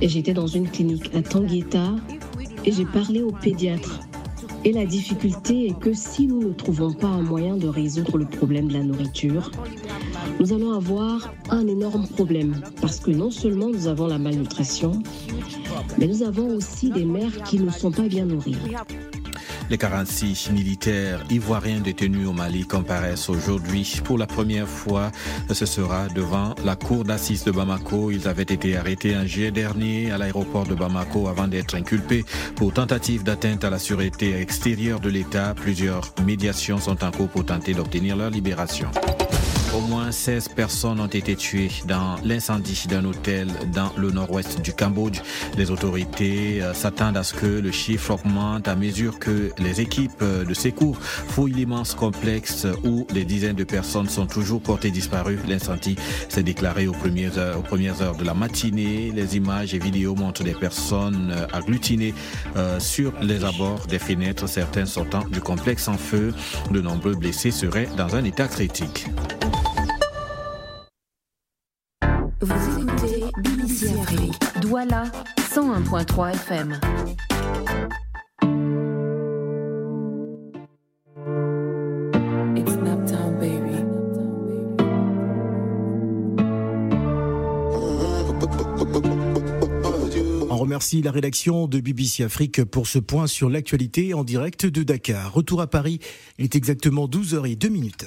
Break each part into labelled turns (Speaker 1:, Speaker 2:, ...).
Speaker 1: Et j'étais dans une clinique à Tangueta et j'ai parlé au pédiatre. Et la difficulté est que si nous ne trouvons pas un moyen de résoudre le problème de la nourriture, nous allons avoir un énorme problème parce que non seulement nous avons la malnutrition, mais nous avons aussi des mères qui ne sont pas bien nourries.
Speaker 2: Les 46 militaires ivoiriens détenus au Mali comparaissent aujourd'hui pour la première fois. Ce sera devant la cour d'assises de Bamako. Ils avaient été arrêtés en juillet dernier à l'aéroport de Bamako avant d'être inculpés pour tentative d'atteinte à la sûreté extérieure de l'État. Plusieurs médiations sont en cours pour tenter d'obtenir leur libération. Au moins 16 personnes ont été tuées dans l'incendie d'un hôtel dans le nord-ouest du Cambodge. Les autorités euh, s'attendent à ce que le chiffre augmente à mesure que les équipes de secours fouillent l'immense complexe où des dizaines de personnes sont toujours portées disparues. L'incendie s'est déclaré aux premières, heures, de la matinée. Les images et vidéos montrent des personnes euh, agglutinées euh, sur les abords des fenêtres, certains sortant du complexe en feu. De nombreux blessés seraient dans un état critique.
Speaker 3: Vous écoutez BBC Afrique. Douala 101.3 FM.
Speaker 4: Remercie la rédaction de BBC Afrique pour ce point sur l'actualité en direct de Dakar. Retour à Paris, il est exactement 12h02 minutes.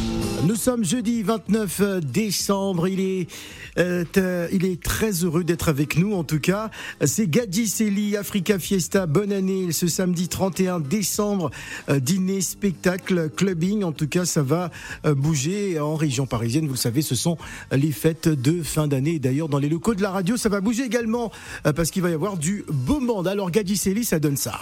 Speaker 4: Nous sommes jeudi 29 décembre. Il est, euh, il est très heureux d'être avec nous. En tout cas, c'est Gadji Seli Africa Fiesta. Bonne année. Ce samedi 31 décembre, euh, dîner, spectacle, clubbing. En tout cas, ça va euh, bouger en région parisienne. Vous le savez, ce sont les fêtes de fin d'année. D'ailleurs, dans les locaux de la radio, ça va bouger également parce qu'il va y avoir du beau monde. Alors, Gadji Seli, ça donne ça.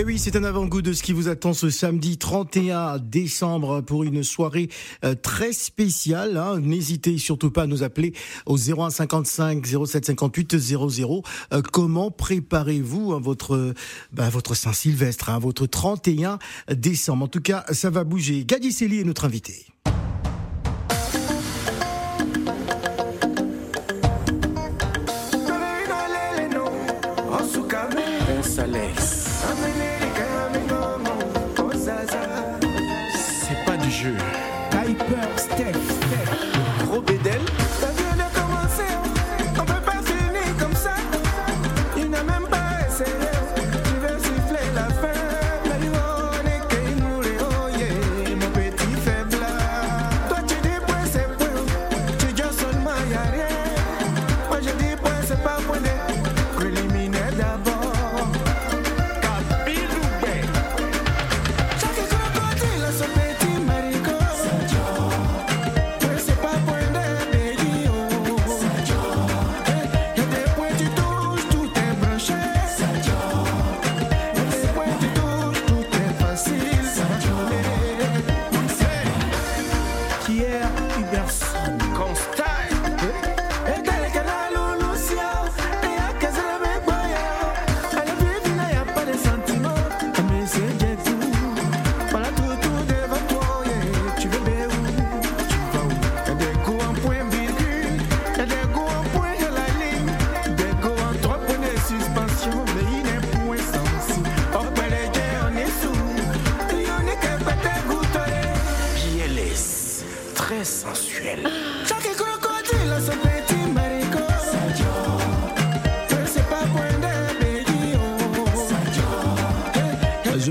Speaker 4: Et oui, c'est un avant-goût de ce qui vous attend ce samedi 31 décembre pour une soirée euh, très spéciale. hein. N'hésitez surtout pas à nous appeler au 01 55 07 58 00. Euh, comment préparez-vous hein, votre bah, votre Saint-Sylvestre, hein, votre 31 décembre? En tout cas, ça va bouger. Gadi Seli est notre invité.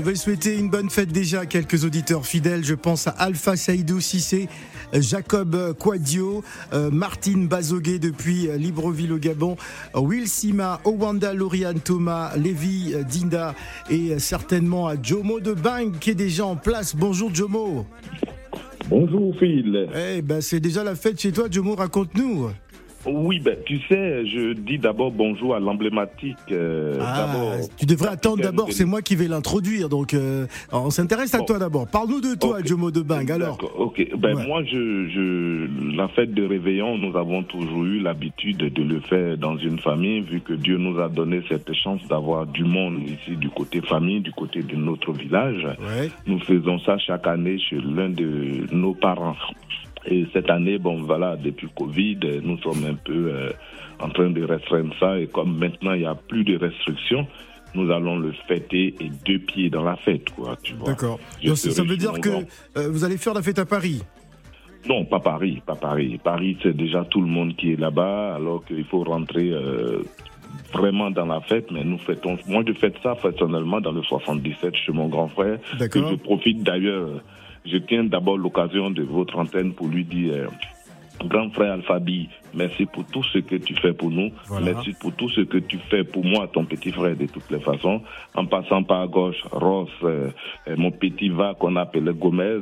Speaker 5: Je
Speaker 4: vais souhaiter une bonne fête déjà à quelques auditeurs fidèles. Je pense à Alpha Saïdou Sissé, Jacob Quadio, euh, Martine Bazoguet depuis euh, Libreville au Gabon, Will Sima, Owanda Lauriane Thomas, Lévi euh, Dinda et certainement à Jomo de Bang qui est déjà en place. Bonjour Jomo.
Speaker 6: Bonjour Phil.
Speaker 4: Eh ben c'est déjà la fête chez toi Jomo, raconte-nous.
Speaker 6: Oui, ben, tu sais, je dis d'abord bonjour à l'emblématique. Euh,
Speaker 4: ah, tu devrais attendre d'abord, c'est moi qui vais l'introduire. Donc, euh, on s'intéresse à toi d'abord. Parle-nous de toi, Jomo de Bang. Alors,
Speaker 6: ok. Ben, moi, je, je, la fête de réveillon, nous avons toujours eu l'habitude de le faire dans une famille, vu que Dieu nous a donné cette chance d'avoir du monde ici, du côté famille, du côté de notre village. Nous faisons ça chaque année chez l'un de nos parents. Et cette année, bon voilà, depuis Covid, nous sommes un peu euh, en train de restreindre ça. Et comme maintenant il n'y a plus de restrictions, nous allons le fêter et deux pieds dans la fête, quoi. Tu vois.
Speaker 4: D'accord. Ça veut dire que euh, vous allez faire la fête à Paris?
Speaker 6: Non, pas Paris, pas Paris. Paris, c'est déjà tout le monde qui est là-bas, alors qu'il faut rentrer euh, vraiment dans la fête. Mais nous fêtons. Moi, je fête ça personnellement dans le 77 chez mon grand frère. D'accord. Je profite d'ailleurs je tiens d'abord l'occasion de votre antenne pour lui dire, euh, grand frère Alphabi, merci pour tout ce que tu fais pour nous. Merci pour tout ce que tu fais pour moi, ton petit frère, de toutes les façons. En passant par gauche, Ross, euh, euh, mon petit va qu'on appelle Gomez,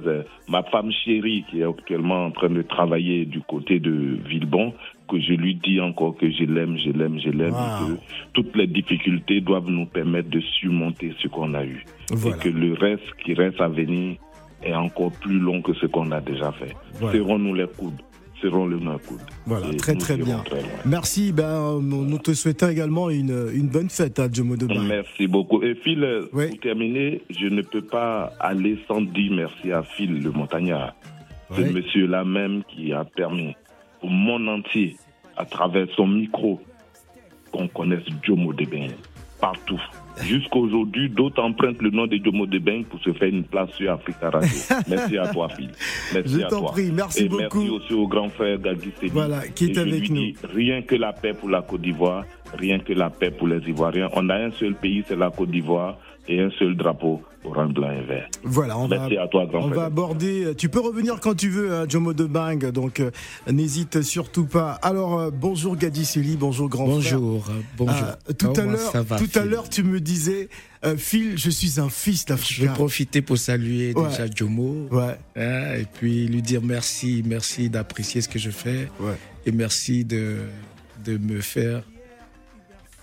Speaker 6: ma femme chérie qui est actuellement en train de travailler du côté de Villebon, que je lui dis encore que je l'aime, je l'aime, je l'aime, que toutes les difficultés doivent nous permettre de surmonter ce qu'on a eu. Et que le reste qui reste à venir est encore plus long que ce qu'on a déjà fait. Serrons-nous les coudes serrons le coude.
Speaker 4: Voilà, très très bien. Merci, ben, nous te souhaitons également une, une bonne fête à Jomo de
Speaker 6: Merci beaucoup. Et Phil, pour terminer, je ne peux pas aller sans dire merci à Phil le montagnard. C'est monsieur-là même qui a permis au monde entier, à travers son micro, qu'on connaisse Jomo de partout. Jusqu'à aujourd'hui, d'autres empruntent le nom de Jomo de Beng pour se faire une place sur Africa Radio. merci à toi, Phil.
Speaker 4: Merci à toi. Prie, merci
Speaker 6: Et
Speaker 4: beaucoup.
Speaker 6: merci aussi au grand frère Gadi
Speaker 4: Voilà, qui est avec nous.
Speaker 6: rien que la paix pour la Côte d'Ivoire, rien que la paix pour les Ivoiriens. On a un seul pays, c'est la Côte d'Ivoire, et un seul drapeau, orange, blanc et vert.
Speaker 4: Voilà, on
Speaker 6: Merci
Speaker 4: va,
Speaker 6: à toi, grand
Speaker 4: on va aborder. Tu peux revenir quand tu veux, hein, Jomo de Bang, donc euh, n'hésite surtout pas. Alors, euh, bonjour Gadi bonjour grand
Speaker 7: bonjour,
Speaker 4: frère.
Speaker 7: Bonjour, euh,
Speaker 4: tout à l'heure, tout à l'heure, tu me disais, Phil, je suis un fils d'Afrique.
Speaker 7: Je vais profiter pour saluer déjà Jomo.
Speaker 4: Ouais.
Speaker 7: Hein, et puis lui dire merci, merci d'apprécier ce que je fais.
Speaker 4: Ouais.
Speaker 7: Et merci de, de me faire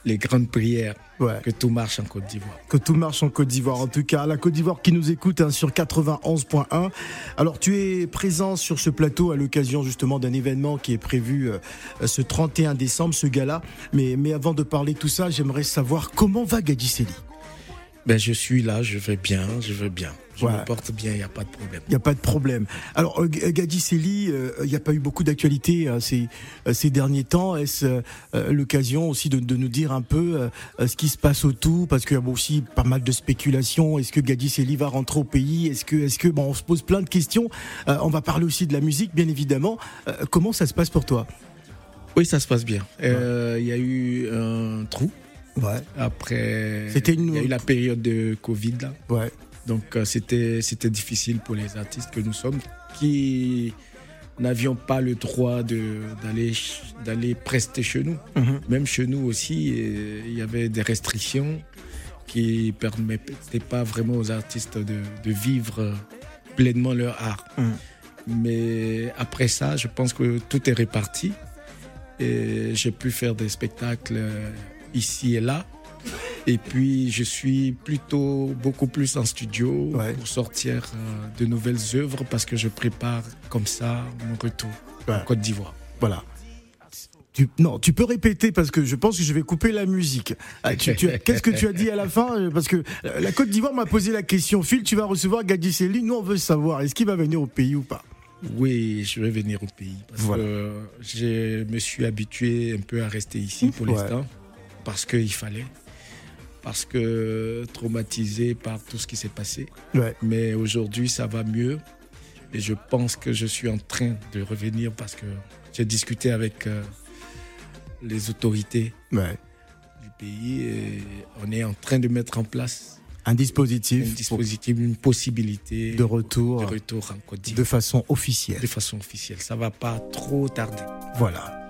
Speaker 7: les grandes prières. Que tout marche en Côte d'Ivoire.
Speaker 4: Que tout marche en Côte d'Ivoire. En tout cas, la Côte d'Ivoire qui nous écoute hein, sur 91.1. Alors, tu es présent sur ce plateau à l'occasion justement d'un événement qui est prévu euh, ce 31 décembre, ce gala. Mais, mais avant de parler de tout ça, j'aimerais savoir comment va Gadiseli
Speaker 7: ben, Je suis là, je vais bien, je vais bien. Je me porte bien, il n'y a pas de problème.
Speaker 4: Il n'y a pas de problème. Alors, euh, Gadi Seli, euh, il n'y a pas eu beaucoup d'actualité hein, ces, euh, ces derniers temps. Est-ce l'occasion aussi de, de, nous dire un peu ce qui se passe autour? Parce qu'il y a aussi pas mal de spéculations. Est-ce que Gadi Seli va rentrer au pays? Est-ce que, est-ce que, bon, on se pose plein de questions. on va parler aussi de la musique, bien évidemment. comment ça se passe pour toi?
Speaker 7: Oui, ça se passe bien. Il y a eu un trou.
Speaker 4: Ouais.
Speaker 7: Après, une... il y a eu la période de Covid là.
Speaker 4: Ouais.
Speaker 7: Donc euh, c'était c'était difficile pour les artistes que nous sommes qui n'avions pas le droit d'aller d'aller prester chez nous.
Speaker 4: Mhm.
Speaker 7: Même chez nous aussi, il y avait des restrictions qui permettaient pas vraiment aux artistes de, de vivre pleinement leur art.
Speaker 4: Mhm.
Speaker 7: Mais après ça, je pense que tout est réparti et j'ai pu faire des spectacles ici et là et puis, je suis plutôt beaucoup plus en studio pour sortir euh, de nouvelles œuvres parce que je prépare comme ça mon retour en Côte d'Ivoire.
Speaker 4: Voilà. Tu, non, tu peux répéter parce que je pense que je vais couper la musique. Ah, qu'est-ce que tu as dit à la fin? Parce que euh, la Côte d'Ivoire m'a posé la question. Phil, tu vas recevoir Gadiseli. Nous, on veut savoir, est-ce qu'il va venir au pays ou pas?
Speaker 7: Oui, je vais venir au pays. Parce que je me suis habitué un peu à rester ici pour l'instant. Parce qu'il fallait parce que traumatisé par tout ce qui s'est passé. Mais aujourd'hui, ça va mieux. Et je pense que je suis en train de revenir parce que j'ai discuté avec euh, les autorités
Speaker 4: du
Speaker 7: pays et on est en train de mettre en place
Speaker 5: un dispositif,
Speaker 7: un dispositif, une possibilité
Speaker 5: de retour,
Speaker 7: de retour en Côte
Speaker 5: de façon officielle.
Speaker 7: De façon officielle, ça va pas trop tarder.
Speaker 5: Voilà.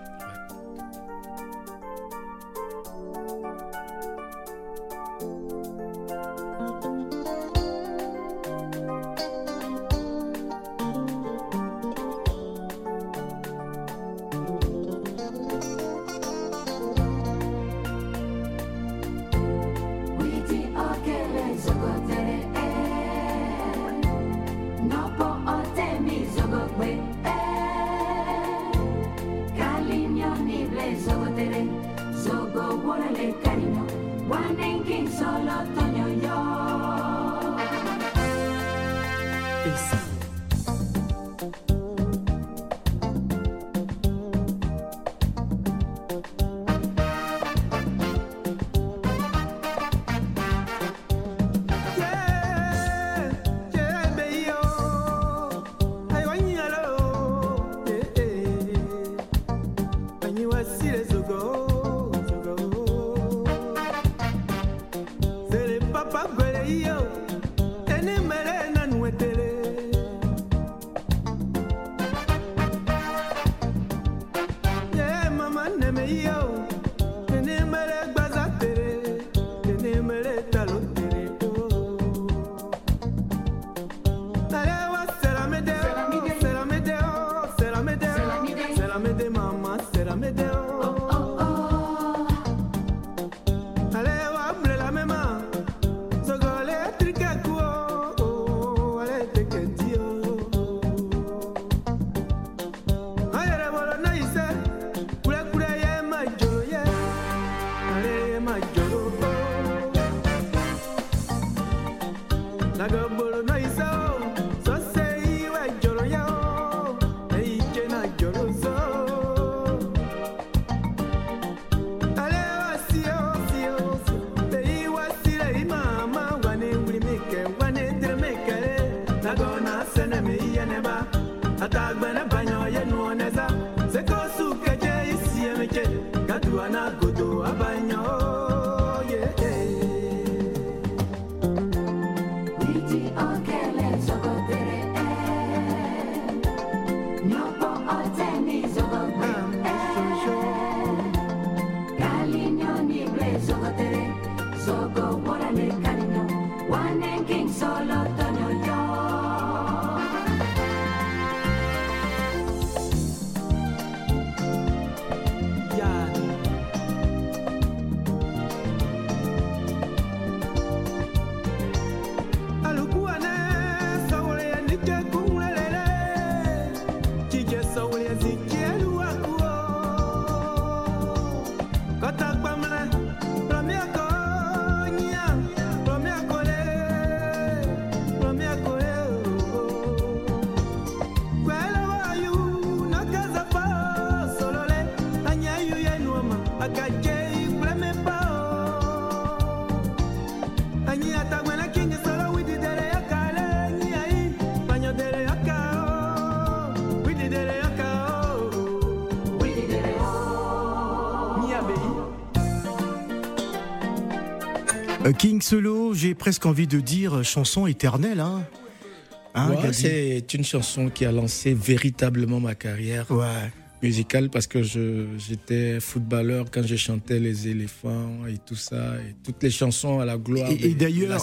Speaker 5: King Solo, j'ai presque envie de dire chanson éternelle. Hein.
Speaker 7: Hein, c'est une chanson qui a lancé véritablement ma carrière musicale parce que j'étais footballeur quand je chantais les éléphants et tout ça, et toutes les chansons à la gloire
Speaker 5: et, d'ailleurs,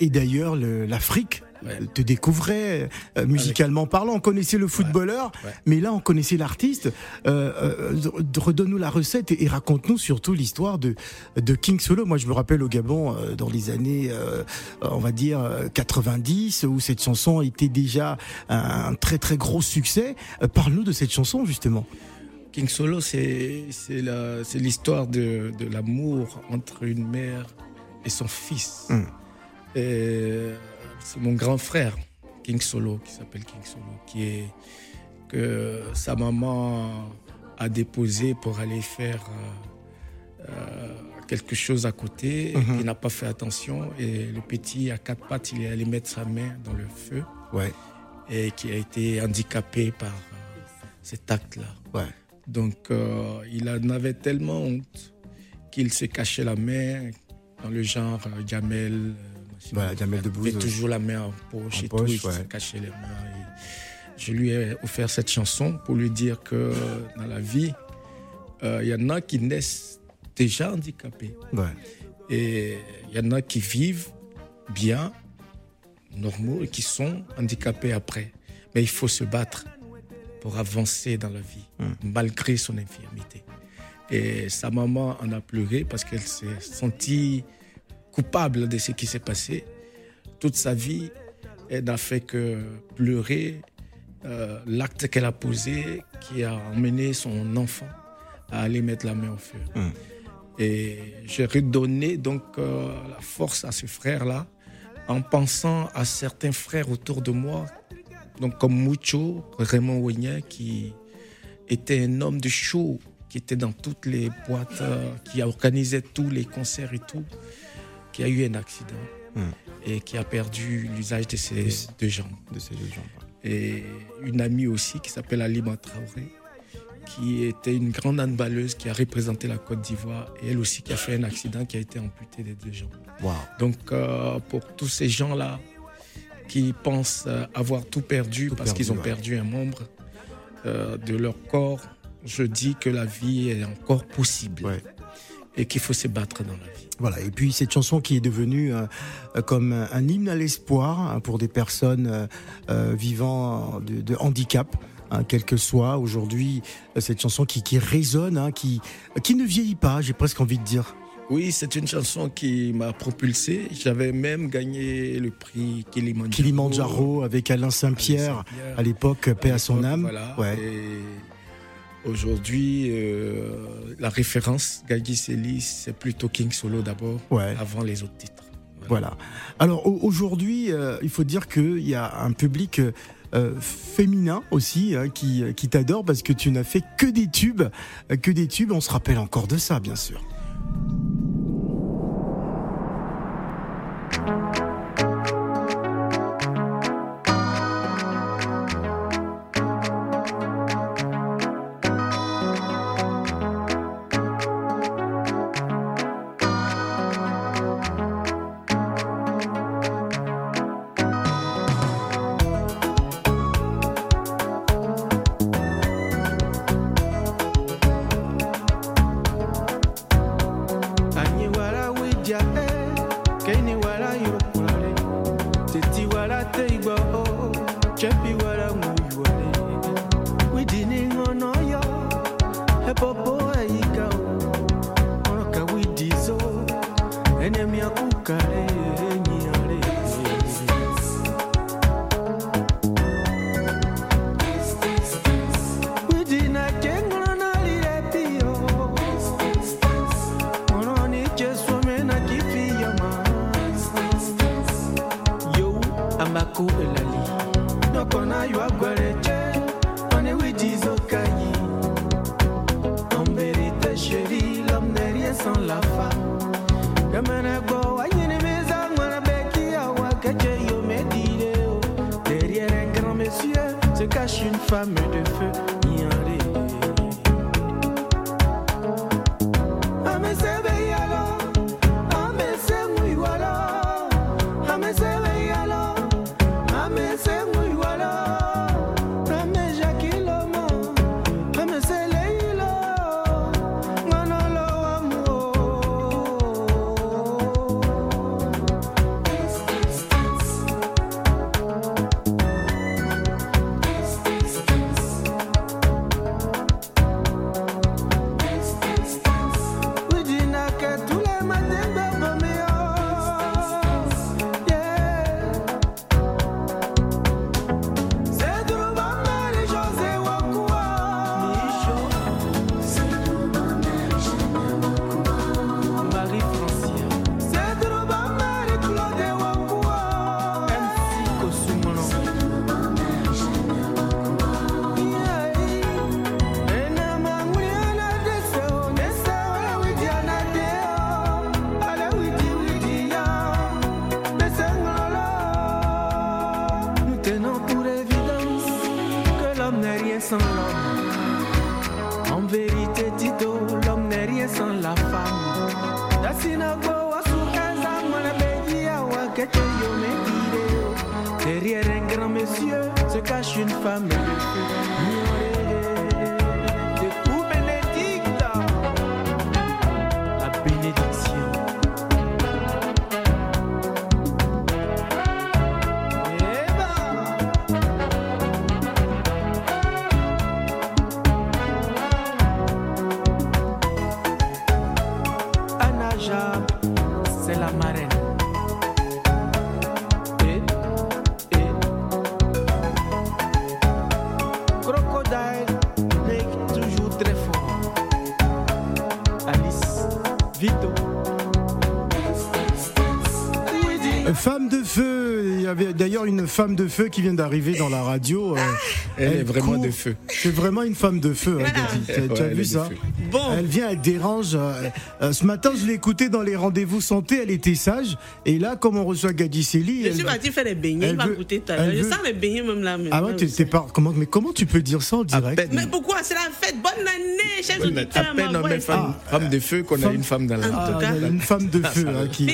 Speaker 5: et d'ailleurs, l'Afrique te découvrait euh, musicalement parlant. On connaissait le footballeur, mais là on connaissait l'artiste. Euh, euh Redonne-nous la recette et, raconte-nous surtout l'histoire de, de King Solo. Moi je me rappelle au Gabon dans les années, on va dire 90, où cette chanson était déjà un très très gros succès. Parle-nous de cette chanson justement.
Speaker 7: King Solo, c'est l'histoire de, de l'amour entre une mère et son fils. Hum. Et c'est mon grand frère, King Solo, qui s'appelle King Solo, qui est que sa maman a déposé pour aller faire euh, euh, quelque chose à côté. Mhm. Il n'a pas fait attention et le petit à quatre pattes, il est allé mettre sa main dans le feu.
Speaker 5: Ouais.
Speaker 7: Et qui a été handicapé par euh, cet acte-là.
Speaker 5: Ouais.
Speaker 7: Donc il en avait tellement honte qu'il s'est caché la main dans le genre Jamel
Speaker 5: Voilà, Jamel Debbouze.
Speaker 7: Toujours la poche
Speaker 5: En
Speaker 7: et
Speaker 5: poche,
Speaker 7: tout,
Speaker 5: ouais.
Speaker 7: cachait les mains. je lui ai offert cette chanson pour lui dire que dans la vie, euh, il y en a qui naissent déjà handicapés.
Speaker 5: Ouais.
Speaker 7: Et il y en a qui vivent bien, normaux, et qui sont handicapés après. Mais il faut se battre pour avancer dans la vie, malgré son infirmité. Et sa maman en a pleuré parce qu'elle s'est sentie coupable de ce qui s'est passé. Toute sa vie, elle n'a fait que pleurer euh, l'acte qu'elle a posé qui a emmené son enfant à aller mettre la main au feu. Et j'ai redonné donc euh, la force à ce frère-là en pensant à certains frères autour de moi, donc comme Mucho, Raymond Wignet, qui était un homme de show, qui était dans toutes les boîtes, euh, qui organisait tous les concerts et tout, qui a eu un accident et qui a perdu l'usage de ses deux jambes.
Speaker 5: De ses deux jambes.
Speaker 7: Et une amie aussi qui s'appelle Alima Traoré, qui était une grande handballeuse qui a représenté la Côte d'Ivoire et elle aussi qui a fait un accident qui a été amputée des deux jambes.
Speaker 5: Wow.
Speaker 7: Donc euh, pour tous ces gens-là qui pensent euh, avoir tout perdu parce qu'ils ont
Speaker 5: ouais.
Speaker 7: perdu un membre euh, de leur corps, je dis que la vie est encore possible et qu'il faut se battre dans la vie.
Speaker 5: Voilà, et puis cette chanson qui est devenue euh, euh, comme un, hymne à l'espoir hein, pour des personnes euh, vivant de, de handicap. hein, quel que soit aujourd'hui cette chanson qui, qui résonne, hein, qui, qui ne vieillit pas, j'ai presque envie de dire.
Speaker 7: Oui, c'est une chanson qui m'a propulsé. J'avais même gagné le prix Kilimanjaro.
Speaker 5: Kilimanjaro avec Alain Saint-Pierre à l'époque, paix à son âme.
Speaker 7: Voilà.
Speaker 5: Ouais.
Speaker 7: Et aujourd'hui, euh, la référence Gagi Célie, c'est plutôt King Solo d'abord,
Speaker 5: Ouais.
Speaker 7: avant les autres titres.
Speaker 5: Voilà. Alors au- aujourd'hui, euh, il faut dire qu'il y a un public euh, féminin aussi hein, qui, qui t'adore parce que tu n'as fait que des tubes, que des tubes. On se rappelle encore de ça, bien sûr.
Speaker 4: Avait d'ailleurs une femme de feu qui vient d'arriver dans la radio. euh,
Speaker 7: Elle est vraiment
Speaker 4: court.
Speaker 7: de feu.
Speaker 4: C'est vraiment une femme de feu, hein, Gadi. Tu as-
Speaker 7: Ouais,
Speaker 4: vu ça
Speaker 7: feu.
Speaker 4: Elle vient, elle dérange. euh, euh, ce matin, je l'ai écoutée dans les rendez-vous santé, elle était sage. Et là, comme on reçoit Gadi Seli,
Speaker 8: Je
Speaker 4: elle-
Speaker 8: suis parti faire des beignets,
Speaker 4: elle
Speaker 8: il va
Speaker 4: veut-
Speaker 8: goûter tout à
Speaker 4: elle
Speaker 8: l'heure. Je
Speaker 4: veut-
Speaker 8: sens les beignets même là.
Speaker 4: Ah ouais, t'es- t'es pas. Comment, mais comment tu peux dire ça en direct
Speaker 8: Mais pourquoi? C'est la fête. Bonne année, chers
Speaker 7: À
Speaker 8: auditeurs.
Speaker 7: peine
Speaker 8: voix
Speaker 7: met
Speaker 8: est-
Speaker 7: femme, femme de feu qu'on a une femme dans la
Speaker 4: Ah, une femme de feu hein, qui.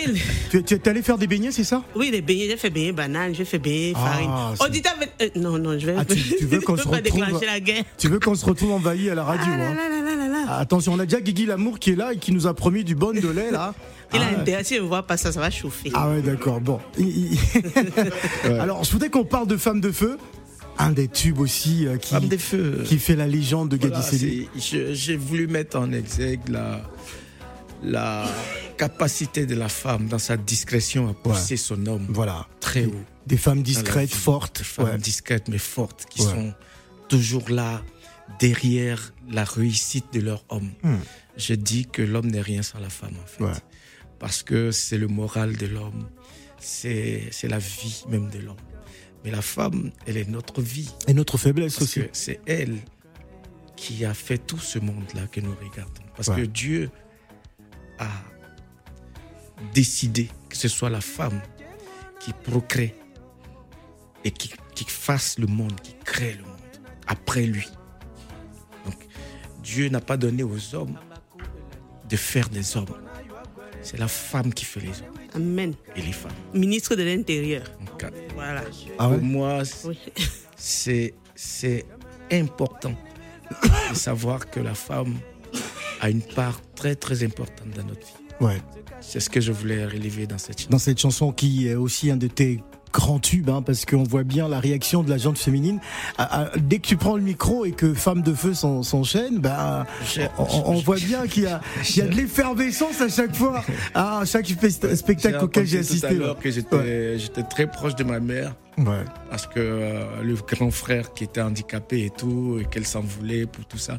Speaker 4: Tu, tu es allé faire des beignets, c'est ça?
Speaker 8: Oui, les beignets, j'ai fait beignets banane, j'ai fait beignets
Speaker 4: Ah,
Speaker 8: farine.
Speaker 4: c'est-
Speaker 8: Auditeur, euh, non, non, je vais.
Speaker 4: Ah, tu, tu veux qu'on
Speaker 8: je
Speaker 4: se
Speaker 8: pas
Speaker 4: retrouve
Speaker 8: déclencher la guerre.
Speaker 4: Tu veux qu'on se retrouve envahi à la radio hein Ah, Attention, on a déjà Guigui Lamour qui est là et qui nous a promis du bon de lait là.
Speaker 8: Il a
Speaker 4: Ah,
Speaker 8: intérêt, si on ne voit pas ça, ça va chauffer.
Speaker 4: Ah ouais, d'accord. Bon. Alors, je voudrais qu'on parle de Femme de Feu. Un des tubes aussi euh, qui, fait la légende de
Speaker 7: Voilà, je- J'ai voulu mettre en exergue la, la capacité de la femme dans sa discrétion à pousser son homme
Speaker 4: Voilà.
Speaker 7: très haut.
Speaker 4: Des femmes discrètes, fortes.
Speaker 7: Des femmes
Speaker 4: Ouais.
Speaker 7: discrètes mais fortes qui
Speaker 4: Ouais.
Speaker 7: sont toujours là derrière la réussite de leur homme.
Speaker 4: Hmm.
Speaker 7: Je dis que l'homme n'est rien sans la femme en fait. Parce que c'est le moral de l'homme, c'est c'est la vie même de l'homme. Mais la femme, elle est notre vie.
Speaker 4: Et notre faiblesse
Speaker 7: Parce
Speaker 4: aussi.
Speaker 7: c'est elle qui a fait tout ce monde-là que nous regardons. Parce que Dieu a décidé que ce soit la femme qui procrée et qui, qui fasse le monde, qui crée le monde après lui. Donc, Dieu n'a pas donné aux hommes de faire des hommes. C'est la femme qui fait les hommes
Speaker 8: Amen.
Speaker 7: et les femmes.
Speaker 8: Ministre de l'Intérieur.
Speaker 7: Donc,
Speaker 8: Voilà.
Speaker 4: Ah ouais?
Speaker 7: pour moi, c'est important de savoir que la femme a une part très très importante dans notre vie.
Speaker 4: Ouais.
Speaker 7: C'est ce que je voulais relever dans cette chanson.
Speaker 4: Dans cette chanson qui est aussi un de tes grands tubes, hein, parce qu'on voit bien la réaction de la gente féminine. Ah, ah, dès que tu prends le micro et que Femme de Feu s'en- s'enchaîne, bah, on, voit bien qu'il y a, qu'il y a de l'effervescence à chaque fois, ah, à chaque spe- spectacle auquel j'ai
Speaker 7: raconté tout à
Speaker 4: assisté.
Speaker 7: que j'étais j'étais très proche de ma mère
Speaker 4: Ouais.
Speaker 7: parce que euh, le grand frère qui était handicapé et tout, et qu'elle s'en voulait pour tout ça.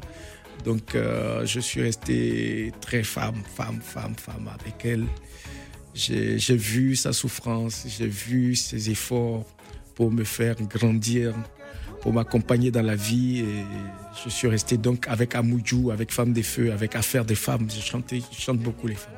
Speaker 7: Donc euh, je suis resté très femme, femme, femme, femme avec elle. J'ai vu sa souffrance, j'ai vu ses efforts pour me faire grandir, pour m'accompagner dans la vie. Je suis resté donc avec Amoudjou, avec Femme des Feux, avec Affaires des Femmes. Je, chantais, je chante beaucoup les femmes.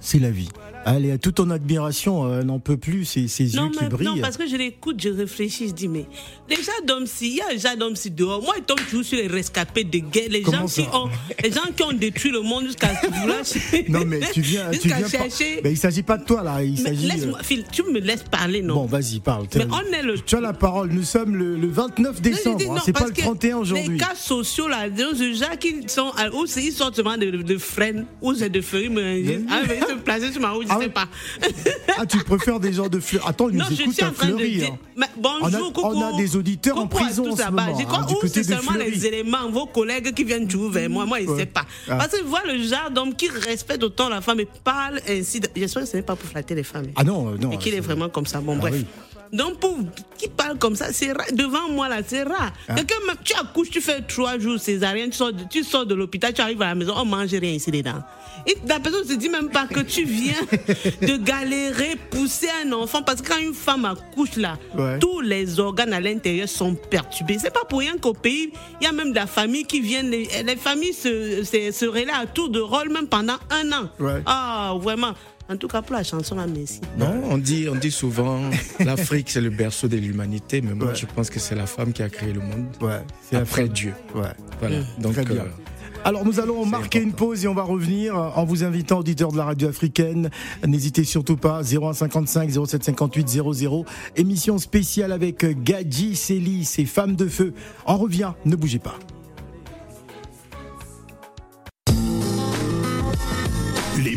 Speaker 4: C'est la vie. Allez, à toute ton admiration, euh, elle n'en peut plus, ses, ses
Speaker 8: Non,
Speaker 4: yeux qui brillent.
Speaker 8: non, parce que je l'écoute, je réfléchis, je dis, mais les gens d'hommes, il y a les gens d'hommes si dehors. Moi, ils tombent toujours sur les rescapés de guerre, les
Speaker 4: Comment
Speaker 8: gens, qui ont, les gens qui ont détruit le monde jusqu'à.
Speaker 4: Non, mais tu viens, tu viens pas-
Speaker 8: chercher.
Speaker 4: Mais il s'agit pas de toi là, il
Speaker 8: Mais laisse-moi,
Speaker 4: euh,
Speaker 8: Phil, tu me laisses parler, non?
Speaker 4: Bon, vas-y, parle.
Speaker 8: Mais on est le.
Speaker 4: Tu as la parole. Nous sommes le, le 29
Speaker 8: Non, je
Speaker 4: décembre. hein, c'est pas le
Speaker 8: que
Speaker 4: 31 aujourd'hui.
Speaker 8: Les cas sociaux, là, des gens qui sont. à- ils sortent seulement de, de freine, ou c'est de feuilles, mais. Ah, ils se placent sur ma route, je
Speaker 4: Ah
Speaker 8: sais
Speaker 4: ouais.
Speaker 8: pas.
Speaker 4: Ah, tu préfères des gens de Fleury. Attends, ils nous
Speaker 8: Non, je
Speaker 4: écoutent à
Speaker 8: en de
Speaker 4: hein.
Speaker 8: Mais bonjour,
Speaker 4: On a- on a des auditeurs en
Speaker 8: Coucou à
Speaker 4: prison
Speaker 8: tous
Speaker 4: en ce moment,
Speaker 8: Je crois,
Speaker 4: hein,
Speaker 8: ou c'est seulement
Speaker 4: Fleury.
Speaker 8: les éléments, vos collègues qui viennent toujours vers moi. Moi, je ne sais pas.
Speaker 4: Ah.
Speaker 8: Parce que voir le genre d'homme qui respecte autant la femme et parle ainsi. de- J'espère que ce n'est pas pour flatter les femmes.
Speaker 4: Ah non, euh, non.
Speaker 8: Et qu'il est vraiment comme ça. Bon,
Speaker 4: Ah
Speaker 8: bref. Donc, pour qui parle comme ça, c'est rare. Devant moi, là, c'est rare.
Speaker 4: Ah.
Speaker 8: Quelqu'un, même- tu accouches, tu fais trois jours césarienne, tu sors de, tu sors de l'hôpital, tu arrives à la maison, on mange rien ici dedans. Et la personne ne se dit même pas que tu viens de galérer, pousser un enfant. Parce que quand une femme accouche, là,
Speaker 4: Ouais.
Speaker 8: tous les organes à l'intérieur sont perturbés. C'est pas pour rien qu'au pays, il y a même de la famille qui viennent. Les, les familles se, se, se relaient à tour de rôle, même pendant un an.
Speaker 4: Ouais.
Speaker 8: Ah, vraiment. En tout cas, pour la chanson, là, merci.
Speaker 7: Non, on dit, on dit souvent l'Afrique c'est le berceau de l'humanité, mais moi
Speaker 4: Ouais.
Speaker 7: je pense que c'est la femme qui a créé le monde
Speaker 4: Ouais, c'est la
Speaker 7: après
Speaker 4: femme.
Speaker 7: Dieu.
Speaker 4: Ouais.
Speaker 7: Voilà. Donc
Speaker 4: Très bien.
Speaker 7: euh,
Speaker 4: Alors nous allons marquer une pause et on va revenir en vous invitant auditeurs de la radio africaine. N'hésitez surtout pas 0155 0758 00 émission spéciale avec Gadji Célie, ces femmes de feu. On revient, ne bougez pas.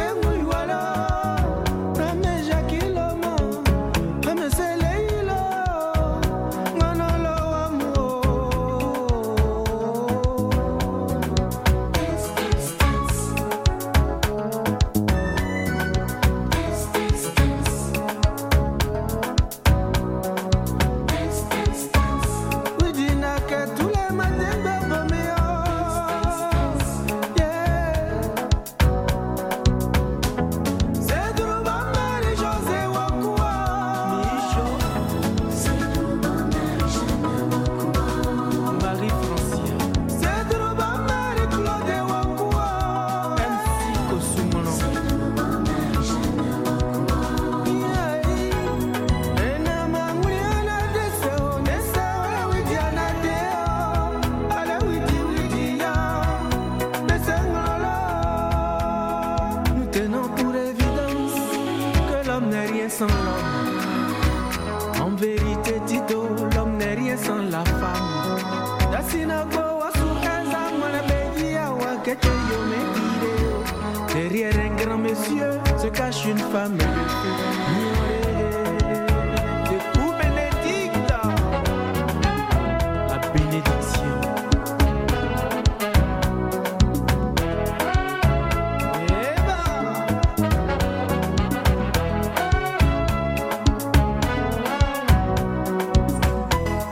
Speaker 5: seu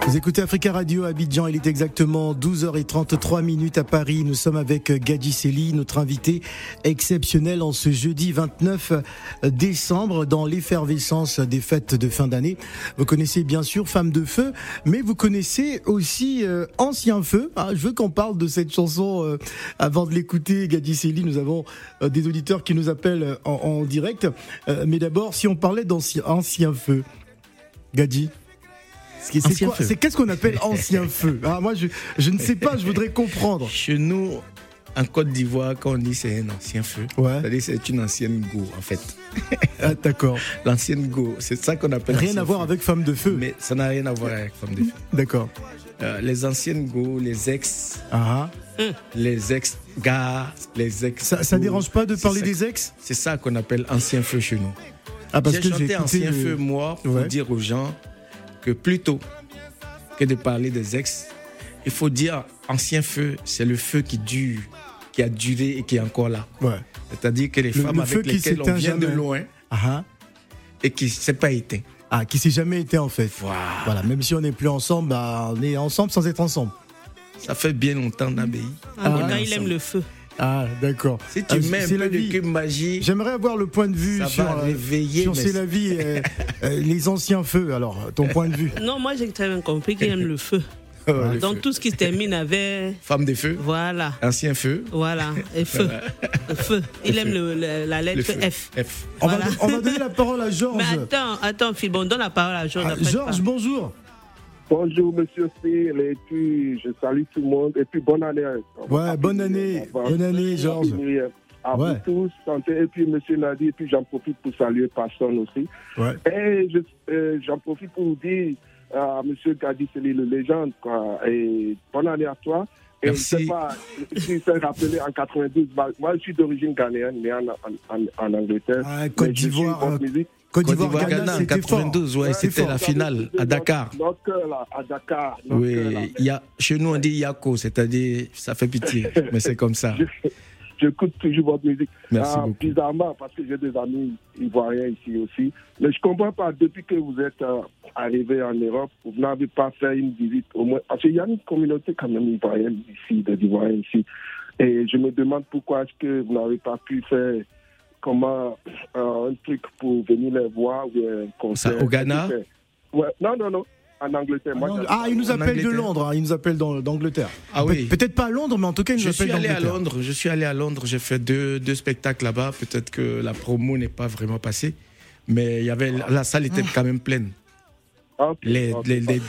Speaker 4: Vous écoutez Africa Radio Abidjan, il est exactement 12h33 minutes à Paris. Nous sommes avec Gadji Seli, notre invité exceptionnel en ce jeudi 29 décembre dans l'effervescence des fêtes de fin d'année. Vous connaissez bien sûr Femme de Feu, mais vous connaissez aussi euh, Ancien Feu. Ah, je veux qu'on parle de cette chanson euh, avant de l'écouter, Gadji Seli. Nous avons euh, des auditeurs qui nous appellent en, direct. Mais d'abord, si on parlait d'Ancien Ancien Feu, Gadji c'est qu'est-ce qu'on appelle ancien feu Ah, Moi, je, je ne sais pas, je voudrais comprendre.
Speaker 7: Chez nous, en Côte d'Ivoire, quand on dit c'est un ancien feu, c'est-à-dire c'est une ancienne go en fait.
Speaker 4: Ah, D'accord.
Speaker 7: L'ancienne go, c'est ça qu'on appelle.
Speaker 4: Rien à voir
Speaker 7: feu.
Speaker 4: avec femme de feu.
Speaker 7: Mais ça n'a rien à voir avec femme de feu.
Speaker 4: D'accord.
Speaker 7: Euh, les anciennes go, les ex,
Speaker 4: Ah,
Speaker 7: les ex-gars, les ex.
Speaker 4: Ça, ça dérange pas de parler des ex
Speaker 7: C'est ça qu'on appelle ancien feu chez nous.
Speaker 4: Ah, parce
Speaker 7: j'ai
Speaker 4: que j'ai
Speaker 7: chanté
Speaker 4: écouté
Speaker 7: ancien
Speaker 4: le-
Speaker 7: feu, moi, pour
Speaker 4: Ouais.
Speaker 7: dire aux gens que plutôt que de parler des ex, il faut dire ancien feu, c'est le feu qui dure, qui a duré et qui est encore là.
Speaker 4: Ouais.
Speaker 7: C'est-à-dire que les
Speaker 4: Le-
Speaker 7: femmes
Speaker 4: le feu
Speaker 7: avec
Speaker 4: qui
Speaker 7: lesquelles on vient de loin
Speaker 4: Ah,
Speaker 7: et qui ne s'est pas éteint.
Speaker 4: ah, qui s'est jamais été en fait. Voilà. Même si on n'est plus ensemble, bah, on est ensemble sans être ensemble.
Speaker 7: Ça fait bien longtemps d'abbaye.
Speaker 8: Tout cas, il aime le feu.
Speaker 4: Ah, d'accord.
Speaker 7: Si tu
Speaker 4: Ah,
Speaker 7: mets un
Speaker 4: c'est
Speaker 7: peu de cube magie,
Speaker 4: J'aimerais avoir le point de vue
Speaker 7: Ça
Speaker 4: sur, euh,
Speaker 7: réveiller,
Speaker 4: sur C'est la vie, euh, euh, les anciens feux. Alors, ton point de vue.
Speaker 8: Non, moi j'ai très bien compris qu'il aime le feu.
Speaker 7: Le
Speaker 8: Donc
Speaker 7: feu.
Speaker 8: tout ce qui se termine avec.
Speaker 7: femme des feux,
Speaker 8: Voilà.
Speaker 7: ancien feu,
Speaker 8: Voilà. Et feu. Feu. Il
Speaker 7: Le
Speaker 8: aime
Speaker 7: feu.
Speaker 8: le- le- la
Speaker 7: le
Speaker 8: lettre. F.
Speaker 7: F.
Speaker 4: On,
Speaker 8: Voilà.
Speaker 4: va, on va donner la parole à Georges.
Speaker 8: Mais attends, attends, Phil, bon, donne la parole à Georges.
Speaker 4: Ah, Georges, bonjour.
Speaker 9: Bonjour, monsieur Phil, et puis je salue tout le monde, et puis bonne année.
Speaker 4: Ouais, bonne année. Bonne année, Georges.
Speaker 9: À
Speaker 4: Ouais.
Speaker 9: vous tous, santé, et puis monsieur Nadi, et puis j'en profite pour saluer personne aussi.
Speaker 4: Ouais.
Speaker 9: Et je- euh, j'en profite pour vous dire à monsieur Gadi Seli, le légende, quoi, et bonne année à toi. Et
Speaker 7: Merci.
Speaker 9: je sais pas si c'est rappelé en 92, bah, moi je suis d'origine ghanéenne, mais en, en, en, en Angleterre.
Speaker 4: Ah, Côte d'Ivoire, euh. Côte d'Ivoire, Ghana,
Speaker 7: Ghana, en
Speaker 4: c'était fort.
Speaker 7: 92, ouais,
Speaker 4: C'était
Speaker 7: la finale à Dakar.
Speaker 9: Notre cœur, là, à Dakar. notre
Speaker 7: Oui,
Speaker 9: cœur, là.
Speaker 7: y a, chez nous on dit Yako, c'est-à-dire ça fait pitié, mais c'est comme ça.
Speaker 9: Je- J'écoute toujours votre musique.
Speaker 7: Merci
Speaker 9: Ah,
Speaker 7: beaucoup.
Speaker 9: Bizarrement, parce que j'ai des amis ivoiriens ici aussi. Mais je comprends pas, depuis que vous êtes euh, arrivé en Europe, vous n'avez pas fait une visite au moins. Parce qu'il y a une communauté quand même ivoirienne ici, des Ivoiriens ici. Et je me demande pourquoi est-ce que vous n'avez pas pu faire comment euh, un truc pour venir les voir ou un concert.
Speaker 7: Ça, au Ghana
Speaker 9: Ouais, non, non, non. En Angleterre. Moi, j'habite
Speaker 4: Ah, il nous appelle de. Londres, hein, il nous appelle d'Angleterre.
Speaker 7: Ah
Speaker 4: Pe-
Speaker 7: oui.
Speaker 4: Peut-être pas à Londres, mais en tout cas, il nous
Speaker 7: Je
Speaker 4: appelle
Speaker 7: suis allé à
Speaker 4: d'Angleterre.
Speaker 7: Londres, je suis allé à Londres, j'ai fait deux, deux spectacles là-bas, peut-être que la promo n'est pas vraiment passée, mais il y avait, la salle était quand même pleine.
Speaker 9: Ah,
Speaker 7: Les,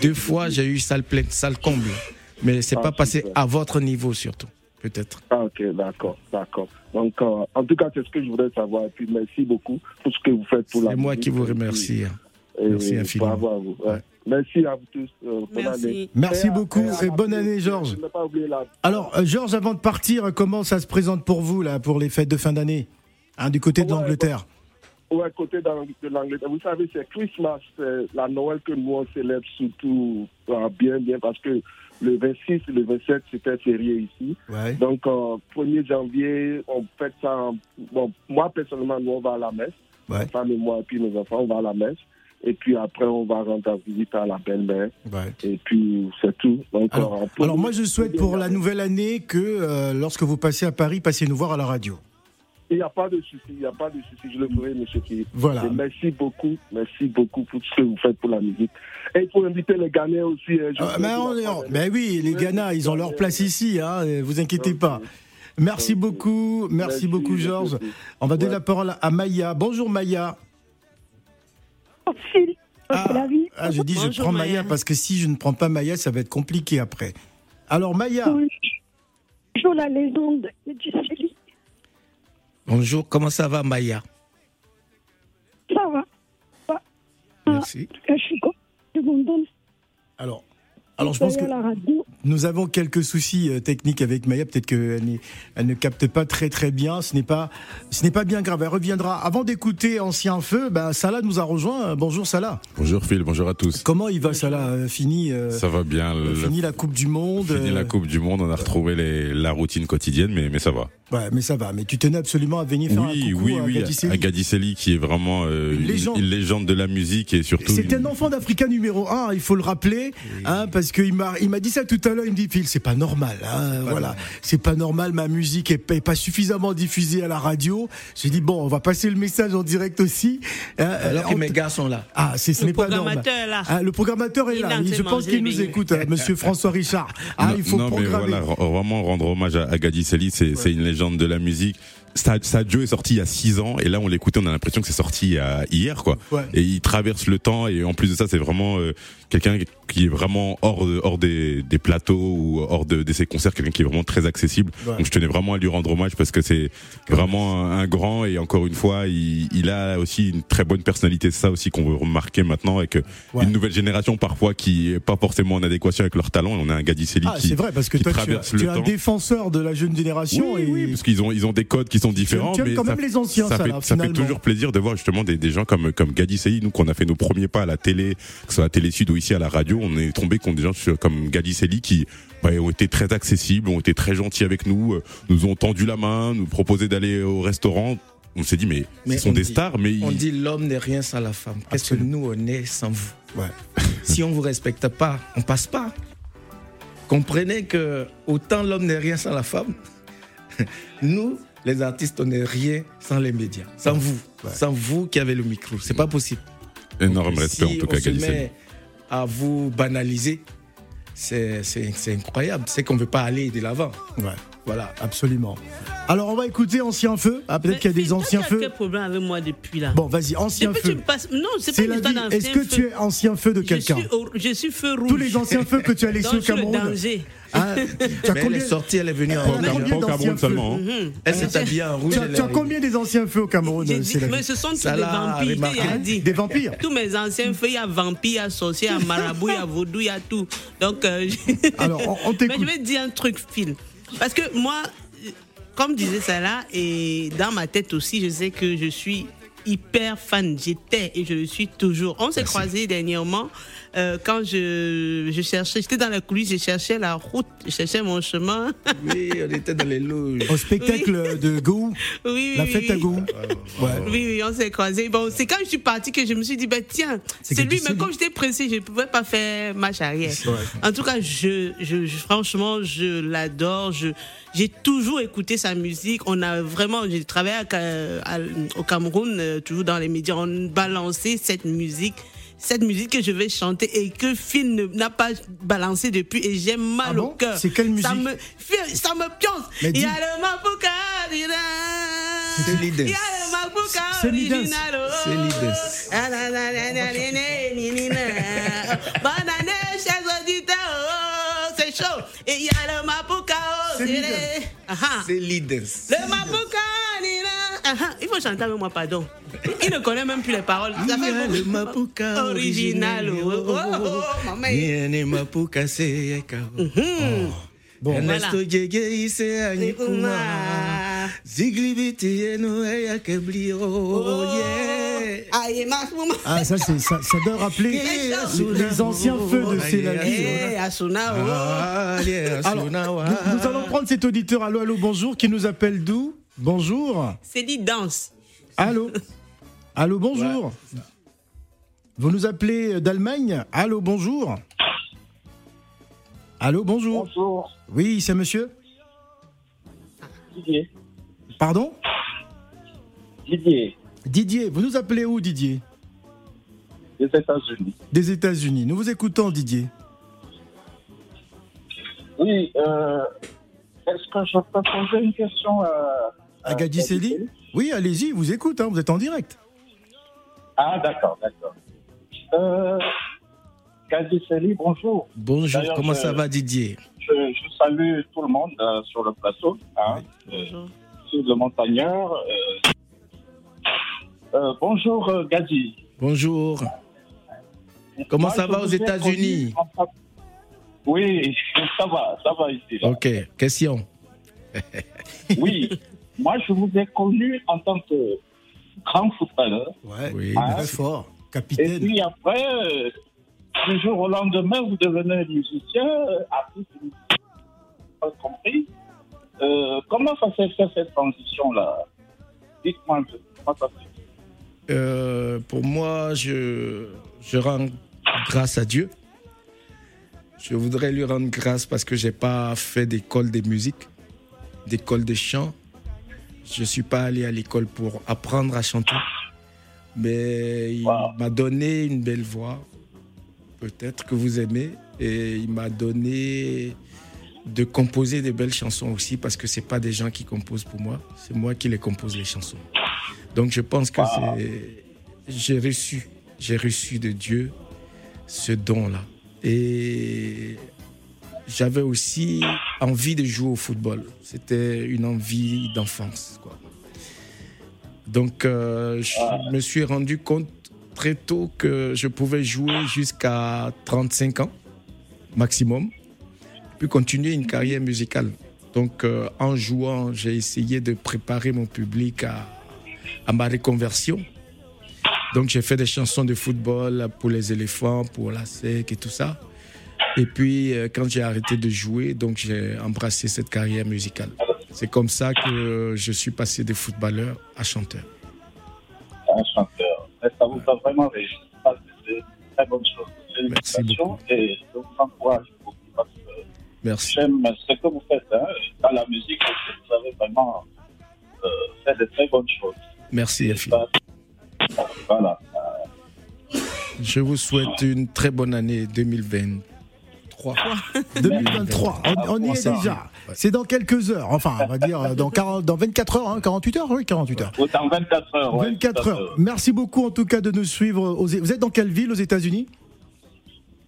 Speaker 7: deux fois, j'ai eu salle pleine, salle comble, mais c'est
Speaker 9: Ah,
Speaker 7: pas passé
Speaker 9: super.
Speaker 7: à votre niveau surtout, peut-être.
Speaker 9: Ah, ok, d'accord, d'accord. Donc, euh, en tout cas, c'est ce que je voudrais savoir. Et puis, merci beaucoup pour ce que vous faites pour la
Speaker 7: C'est moi qui vous remercie. hein.
Speaker 9: et
Speaker 7: Merci infiniment.
Speaker 9: Bravo à vous. ouais. Merci à vous tous. euh, bonne
Speaker 8: Merci.
Speaker 9: année.
Speaker 4: Merci
Speaker 9: Et
Speaker 4: beaucoup
Speaker 9: et à
Speaker 4: et
Speaker 9: la
Speaker 4: bonne année, Georges.
Speaker 9: La.
Speaker 4: Alors, euh, Georges, avant de partir, comment ça se présente pour vous, là, pour les fêtes de fin d'année hein, Du côté de
Speaker 9: Ouais,
Speaker 4: l'Angleterre?
Speaker 9: Ouais, côté de l'Angleterre. Vous savez, c'est Christmas, c'est la Noël que nous on célèbre surtout euh, bien, bien, parce que le 26 et le 27, c'était férié ici.
Speaker 4: Ouais.
Speaker 9: Donc, euh, 1er janvier, on fait ça. en- Bon, moi, personnellement, nous, on va à la messe.
Speaker 4: Ouais.
Speaker 9: Ma femme et moi, et puis mes enfants, on va à la messe. Et puis après, on va rendre visite à la belle-mère.
Speaker 4: Ouais.
Speaker 9: Et puis, c'est tout. Donc,
Speaker 4: Alors,
Speaker 9: euh,
Speaker 4: alors moi, je souhaite pour la nouvelle année que euh, lorsque vous passez à Paris, passez nous voir à la radio.
Speaker 9: Il n'y a pas de souci, il n'y a pas de souci. Je le ferai, monsieur Kiri.
Speaker 4: Voilà.
Speaker 9: Et merci beaucoup, merci beaucoup pour ce que vous faites pour la musique. Et pour inviter les Ghanéens aussi. je
Speaker 4: Ah,
Speaker 9: vous
Speaker 4: mais, on oui, les
Speaker 9: Oui,
Speaker 4: Ghana, ils ont leur place ici, hein, euh, vous inquiétez pas. Merci beaucoup, merci,
Speaker 9: Merci,
Speaker 4: beaucoup, Georges. On va donner
Speaker 9: Ouais.
Speaker 4: la parole à Maya. Bonjour, Maya.
Speaker 10: Phil,
Speaker 4: Ah,
Speaker 10: c'est la vie.
Speaker 4: ah, je dis, je prends Maya.
Speaker 8: Maya.
Speaker 4: parce que si je ne prends pas Maya, ça va être compliqué après. Alors, Maya.
Speaker 10: Bonjour la légende du Céline.
Speaker 7: Bonjour, comment ça va, Maya?
Speaker 10: Ça va.
Speaker 7: Merci.
Speaker 10: Je suis contente.
Speaker 4: Alors, alors je pense que nous avons quelques soucis euh, techniques avec Maya. Peut-être qu'elle elle ne capte pas très très bien. Ce n'est pas, ce n'est pas bien grave. Elle reviendra. Avant d'écouter Ancien Feu, ben, Salah nous a rejoint. Bonjour Salah.
Speaker 11: Bonjour Phil, bonjour à tous.
Speaker 4: Comment il va Salah? Euh, Fini, euh,
Speaker 11: Ça va bien. le-
Speaker 4: fini la Coupe du Monde.
Speaker 11: fini
Speaker 4: euh,
Speaker 11: la Coupe du Monde, on a retrouvé les- la routine quotidienne, mais, mais ça va.
Speaker 4: Ouais, mais ça va. Mais tu tenais absolument à venir faire
Speaker 11: Oui,
Speaker 4: un coucou
Speaker 11: oui,
Speaker 4: à
Speaker 11: oui,
Speaker 4: Gadi Seli.
Speaker 11: à Gadicelli qui est vraiment euh,
Speaker 4: Une légende.
Speaker 11: une légende de la musique et surtout.
Speaker 4: C'est
Speaker 11: une-
Speaker 4: un enfant d'Africa numéro un, il faut le rappeler, hein, parce qu'il m'a, il m'a dit ça tout à l'heure. Il me dit, Phil, c'est pas normal, hein, voilà, c'est pas normal. Ma musique est pas, est pas suffisamment diffusée à la radio. J'ai dit bon, on va passer le message en direct aussi. hein,
Speaker 7: Alors que mes gars sont là.
Speaker 4: Ah, c'est ce
Speaker 8: Le
Speaker 4: n'est pas normal.
Speaker 8: programmateur est là.
Speaker 4: Ah, le programmateur est
Speaker 8: Il
Speaker 4: là.
Speaker 8: a
Speaker 4: Je pense qu'il nous écoute, hein, Monsieur François Richard. Ah,
Speaker 11: non,
Speaker 4: il faut
Speaker 11: non, mais
Speaker 4: programmer.
Speaker 11: voilà, vraiment rendre hommage à, à c'est c'est une légende de la musique. Sa- Sadio est sorti il y a 6 ans et là on l'écoutait, on a l'impression que c'est sorti hier quoi.
Speaker 4: Ouais.
Speaker 11: Et il traverse le temps et en plus de ça c'est vraiment euh, quelqu'un qui est vraiment hors hors des, des plateaux ou hors de, de ses concerts, quelqu'un qui est vraiment très accessible.
Speaker 4: Ouais.
Speaker 11: Donc je tenais vraiment à lui rendre hommage parce que c'est vraiment un, un grand et encore une fois il, il a aussi une très bonne personnalité. C'est ça aussi qu'on veut remarquer maintenant avec
Speaker 4: Ouais.
Speaker 11: une nouvelle génération parfois qui est pas forcément en adéquation avec leur talent. Et on a un Gadicelli
Speaker 4: Ah,
Speaker 11: qui
Speaker 4: c'est vrai, parce que toi, tu, as- es un défenseur de la jeune génération.
Speaker 11: Oui,
Speaker 4: et...
Speaker 11: oui, parce qu'ils ont ils ont des codes qui sont différents,
Speaker 4: tu aimes
Speaker 11: mais
Speaker 4: quand
Speaker 11: ça,
Speaker 4: même les anciens,
Speaker 11: ça
Speaker 4: ça,
Speaker 11: fait,
Speaker 4: là,
Speaker 11: ça fait
Speaker 4: finalement.
Speaker 11: toujours plaisir de voir justement des, des gens comme comme Gadi Seli, nous qu'on a fait nos premiers pas à la télé, que ce soit à Télé Sud ou ici à la radio, on est tombé contre des gens sur- comme Gadi Seli qui bah, ont été très accessibles, ont été très gentils avec nous, euh, nous ont tendu la main, nous proposaient d'aller au restaurant. On s'est dit mais,
Speaker 7: Mais
Speaker 11: ce sont
Speaker 7: on
Speaker 11: des
Speaker 7: dit-
Speaker 11: stars, mais
Speaker 7: On
Speaker 11: ils-
Speaker 7: dit l'homme n'est rien sans la femme. Qu'est-ce que nous on est sans vous?
Speaker 4: Ouais.
Speaker 7: Si on vous respecte pas, on passe pas. Comprenez que autant l'homme n'est rien sans la femme, nous, les artistes, on n'est rien sans les médias, sans vous, sans vous qui avez le micro. C'est pas possible.
Speaker 11: Énorme
Speaker 7: Donc,
Speaker 11: respect
Speaker 7: si
Speaker 11: en tout cas,
Speaker 7: met à vous banaliser, c'est incroyable. C'est qu'on ne veut pas aller de l'avant.
Speaker 4: Ouais.
Speaker 7: Voilà.
Speaker 4: Absolument. Alors, on va écouter Ancien Feu. Ah, peut-être qu'il y a des anciens feux.
Speaker 8: quel problème avec moi depuis là
Speaker 4: Bon, vas-y, Ancien
Speaker 8: Depuis,
Speaker 4: Feu.
Speaker 8: passes- Non, c'est pas une d'ancien
Speaker 4: Est-ce que
Speaker 8: feu.
Speaker 4: tu es ancien feu de quelqu'un
Speaker 8: au- Je suis feu rouge.
Speaker 4: Tous les anciens feux que tu as laissés au
Speaker 8: je suis le
Speaker 4: Cameroun.
Speaker 8: danger.
Speaker 4: Ah, tu as
Speaker 7: Mais elle
Speaker 4: combien
Speaker 7: est sortie, elle est venue en
Speaker 4: a
Speaker 7: rouge.
Speaker 4: combien
Speaker 11: Pas au
Speaker 4: d'anciens
Speaker 11: Cameroun
Speaker 4: feux
Speaker 11: seulement. hein.
Speaker 7: Elle s'est habillée en rouge.
Speaker 4: Tu as, tu combien des anciens feux au Cameroun
Speaker 8: dit- mais ce sont tous des vampires, il
Speaker 7: remarqué.
Speaker 8: a dit.
Speaker 4: Des vampires
Speaker 8: Tous mes anciens feux, il y a vampire, il y a sorcier, il y a marabout, il y a vaudou, il y a tout. Donc, euh,
Speaker 4: Alors, on,
Speaker 8: mais
Speaker 4: t'écoute.
Speaker 8: je vais te dire un truc, Phil. Parce que moi, comme disait là, et dans ma tête aussi, je sais que je suis hyper fan. J'étais et je le suis toujours. On s'est croisés dernièrement euh, quand je, je cherchais, j'étais dans la coulisse, je cherchais la route, je cherchais mon chemin.
Speaker 7: Oui, on était dans les loges.
Speaker 4: Au spectacle de Gou,
Speaker 8: Oui, oui,
Speaker 4: la
Speaker 8: oui,
Speaker 4: fête à. Gou. Ouais.
Speaker 8: Oui, oui, on s'est croisés. Bon, c'est quand je suis partie que je me suis dit, ben tiens,
Speaker 4: C'est
Speaker 8: lui, mais comme j'étais pressée, je ne pouvais pas faire marche arrière.
Speaker 4: Ouais.
Speaker 8: En tout cas, je, je, je- franchement, je l'adore. Je, j'ai toujours écouté sa musique. On a vraiment, j'ai travaillé à Ca- à- au Cameroun, euh, toujours dans les médias, on balançait cette musique. Cette musique que je vais chanter et que Phil n'a pas balancé depuis et j'ai mal
Speaker 4: Ah bon
Speaker 8: au cœur.
Speaker 4: C'est quelle musique
Speaker 8: ça me, ça me pionce. Il y a le Mapuka.
Speaker 7: C'est
Speaker 8: Il
Speaker 7: l'idée.
Speaker 8: y a le Mapuka
Speaker 4: C'est l'idée.
Speaker 7: C'est l'idée.
Speaker 8: Bonne chers auditeurs. C'est chaud. Et il y a le Mapuka.
Speaker 4: C'est l'idée.
Speaker 8: Ah, ah.
Speaker 7: C'est l'idée.
Speaker 8: Le Mapuka. Ah, ah. Il faut chanter avec moi, pardon. Il ne connaît même plus les paroles. Ça fait
Speaker 7: Il y a
Speaker 8: beaucoup.
Speaker 7: le Mapuka
Speaker 8: original. oh, oh, oh, oh, maman.
Speaker 7: Niene Mapuka seyeka.
Speaker 4: Bon,
Speaker 7: Ernesto Jege ise anyikuma.
Speaker 8: Ah.
Speaker 7: Ziglibiti yenu eya.
Speaker 8: Oh. Maman.
Speaker 4: Ah, ça, c'est, ça, ça doit rappeler les, anciens feux de vie.
Speaker 8: Eh, oh.
Speaker 7: Ah,
Speaker 4: Alors, nous allons prendre cet auditeur. Allô, allô, bonjour, qui nous appelle d'où? Bonjour.
Speaker 8: C'est dit danse.
Speaker 4: Allô Allô, bonjour. Vous nous appelez d'Allemagne? Allô, bonjour. Allô, bonjour.
Speaker 9: Bonjour,
Speaker 4: Oui, c'est monsieur?
Speaker 9: Didier.
Speaker 4: Pardon?
Speaker 9: Didier,
Speaker 4: Didier, vous nous appelez où, Didier?
Speaker 9: Des États-Unis.
Speaker 4: Des États-Unis. Nous vous écoutons, Didier.
Speaker 9: Oui, euh, est-ce que je peux poser une question à,
Speaker 4: À Gadi Seli Oui, allez-y, vous écoute, hein, vous êtes en direct.
Speaker 9: Ah, d'accord, d'accord. Euh, Gadi Seli, bonjour.
Speaker 7: Bonjour, comment
Speaker 9: je-
Speaker 7: ça va Didier
Speaker 9: Je, je salue tout le monde euh, sur le plateau. Hein,
Speaker 8: Bonjour.
Speaker 9: Sur le montagnard. euh. Euh, bonjour, euh, Gadi.
Speaker 7: Bonjour. Comment
Speaker 9: Moi,
Speaker 7: ça va aux États-Unis
Speaker 9: Oui, ça va, ça va ici. là.
Speaker 7: Ok, question.
Speaker 9: Oui, moi je vous ai connu en tant que grand footballeur.
Speaker 4: Ouais,
Speaker 7: Oui,
Speaker 9: Ah.
Speaker 4: très fort.
Speaker 9: Et
Speaker 4: Capitaine.
Speaker 9: puis après, euh, du jour au lendemain, vous devenez musicien, euh, artiste, musicien, pas compris. Euh, comment ça s'est fait cette transition-là? Dites-moi un peu. Comment ça s'est fait
Speaker 7: Euh, pour moi, je, je rends grâce à Dieu. Je voudrais lui rendre grâce parce que j'ai pas fait d'école de musique, d'école de chant. Je suis pas allé à l'école pour apprendre à chanter, mais il m'a donné une belle voix, peut-être que vous aimez, et il m'a donné de composer des belles chansons aussi parce que c'est pas des gens qui composent pour moi, c'est moi qui les compose les chansons. Donc je pense que c'est j'ai reçu, j'ai reçu de Dieu ce don-là. Et j'avais aussi envie de jouer au football. C'était une envie d'enfance. quoi. Donc je me suis rendu compte très tôt que je pouvais jouer jusqu'à 35 ans maximum, puis continuer une carrière musicale. Donc euh, en jouant, j'ai essayé de préparer mon public à, à ma reconversion. Donc j'ai fait des chansons de football pour les éléphants, pour la SEC et tout ça. Et puis euh, quand j'ai arrêté de jouer, donc j'ai embrassé cette carrière musicale. C'est comme ça que je suis passé de footballeur à chanteur.
Speaker 9: Un chanteur. Ça vous a vraiment réussi. C'est une très bonne chose. Félicitations et je vous encourage beaucoup parce que
Speaker 7: Merci.
Speaker 12: J'aime ce que vous faites. Hein. Dans la musique, vous avez vraiment euh, fait de très bonnes choses.
Speaker 7: Merci, Afi.
Speaker 12: Voilà.
Speaker 7: Je vous souhaite une très bonne année 2023.
Speaker 4: 2023, on, on y est déjà. C'est dans quelques heures, enfin, on va dire dans, 40 dans 24 heures, hein, 48 heures, oui, 48 heures.
Speaker 12: Dans 24 heures. ouais,
Speaker 4: 24
Speaker 12: tout à
Speaker 4: heures. Merci beaucoup en tout cas de nous suivre. aux- Vous êtes dans quelle ville aux États-Unis?